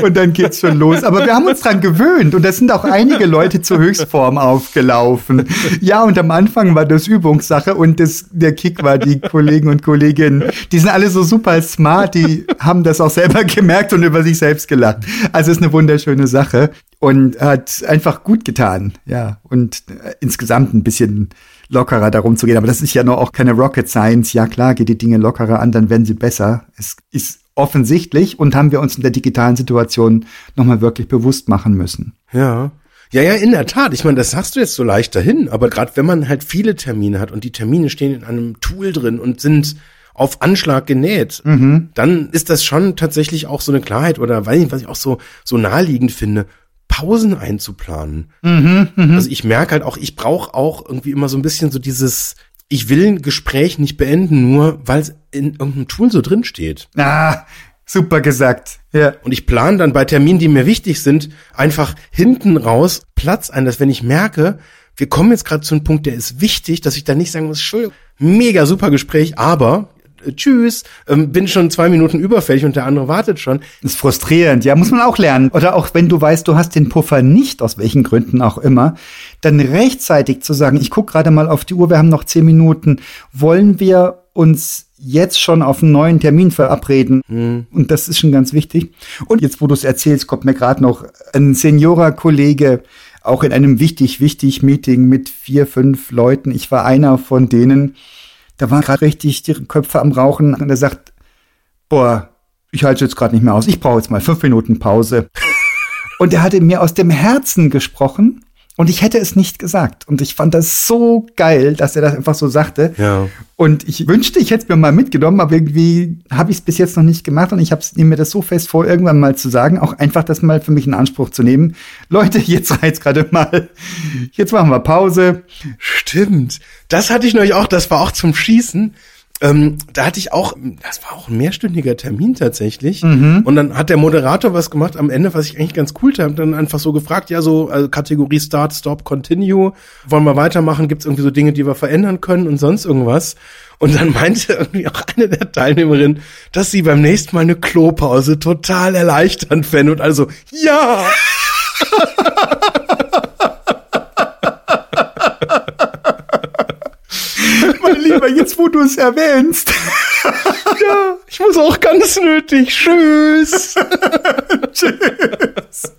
und dann geht's schon los. Aber wir haben uns dran gewöhnt und da sind auch einige Leute zur Höchstform aufgelaufen. Ja, und am Anfang war das Übungssache und das, der Kick war die Kollegen und Kolleginnen, die sind alle so super smart, die haben das auch selber gemerkt und über sich selbst gelacht. Also ist eine wunderschöne Sache und hat einfach gut getan. Ja, und äh, insgesamt ein bisschen lockerer darum zu gehen. Aber das ist ja noch auch keine Rocket Science. Ja klar, geht die Dinge lockerer an, dann werden sie besser. Es ist offensichtlich und haben wir uns in der digitalen Situation nochmal wirklich bewusst machen müssen. Ja. Ja, ja, in der Tat. Ich meine, das sagst du jetzt so leicht dahin, aber gerade wenn man halt viele Termine hat und die Termine stehen in einem Tool drin und sind auf Anschlag genäht, dann ist das schon tatsächlich auch so eine Klarheit oder weiß nicht, was ich auch so, so naheliegend finde, Pausen einzuplanen. Also ich merke halt auch, ich brauche auch irgendwie immer so ein bisschen so dieses, ich will ein Gespräch nicht beenden, nur weil es in irgendeinem Tool so drin steht. Ah, super gesagt. Ja. Und ich plane dann bei Terminen, die mir wichtig sind, einfach hinten raus Platz ein, dass wenn ich merke, wir kommen jetzt gerade zu einem Punkt, der ist wichtig, dass ich dann nicht sagen muss, Entschuldigung, mega super Gespräch, aber tschüss, ähm, bin schon zwei Minuten überfällig und der andere wartet schon. ist frustrierend, ja, muss man auch lernen. Oder auch wenn du weißt, du hast den Puffer nicht, aus welchen Gründen auch immer, dann rechtzeitig zu sagen, ich gucke gerade mal auf die Uhr, wir haben noch zehn Minuten, wollen wir uns jetzt schon auf einen neuen Termin verabreden? Und das ist schon ganz wichtig. Und jetzt, wo du es erzählst, kommt mir gerade noch ein Seniora-Kollege, auch in einem wichtig, wichtig Meeting mit vier, fünf Leuten. Ich war einer von denen, da waren gerade richtig die Köpfe am Rauchen und er sagt, boah, ich halte jetzt gerade nicht mehr aus. Ich brauche jetzt mal fünf Minuten Pause. Und er hatte mir aus dem Herzen gesprochen und ich hätte es nicht gesagt. Und ich fand das so geil, dass er das einfach so sagte. Ja. Und ich wünschte, ich hätte es mir mal mitgenommen, aber irgendwie habe ich es bis jetzt noch nicht gemacht und ich habe mir das so fest vor, irgendwann mal zu sagen, auch einfach das mal für mich in Anspruch zu nehmen. Leute, jetzt reizt gerade mal. Jetzt machen wir Pause. Stimmt. Das hatte ich neulich auch, das war auch zum Schießen. Ähm, da hatte ich auch, das war auch ein mehrstündiger Termin tatsächlich. Und dann hat der Moderator was gemacht am Ende, was ich eigentlich ganz cool fand, dann einfach so gefragt, ja, so also Kategorie Start, Stop, Continue, wollen wir weitermachen, gibt es irgendwie so Dinge, die wir verändern können und sonst irgendwas. Und dann meinte irgendwie auch eine der Teilnehmerinnen, dass sie beim nächsten Mal eine Klopause total erleichternd fände und also, ja! Mein Lieber, jetzt wo du es erwähnst. Ja, ich muss auch ganz nötig. Tschüss. Tschüss.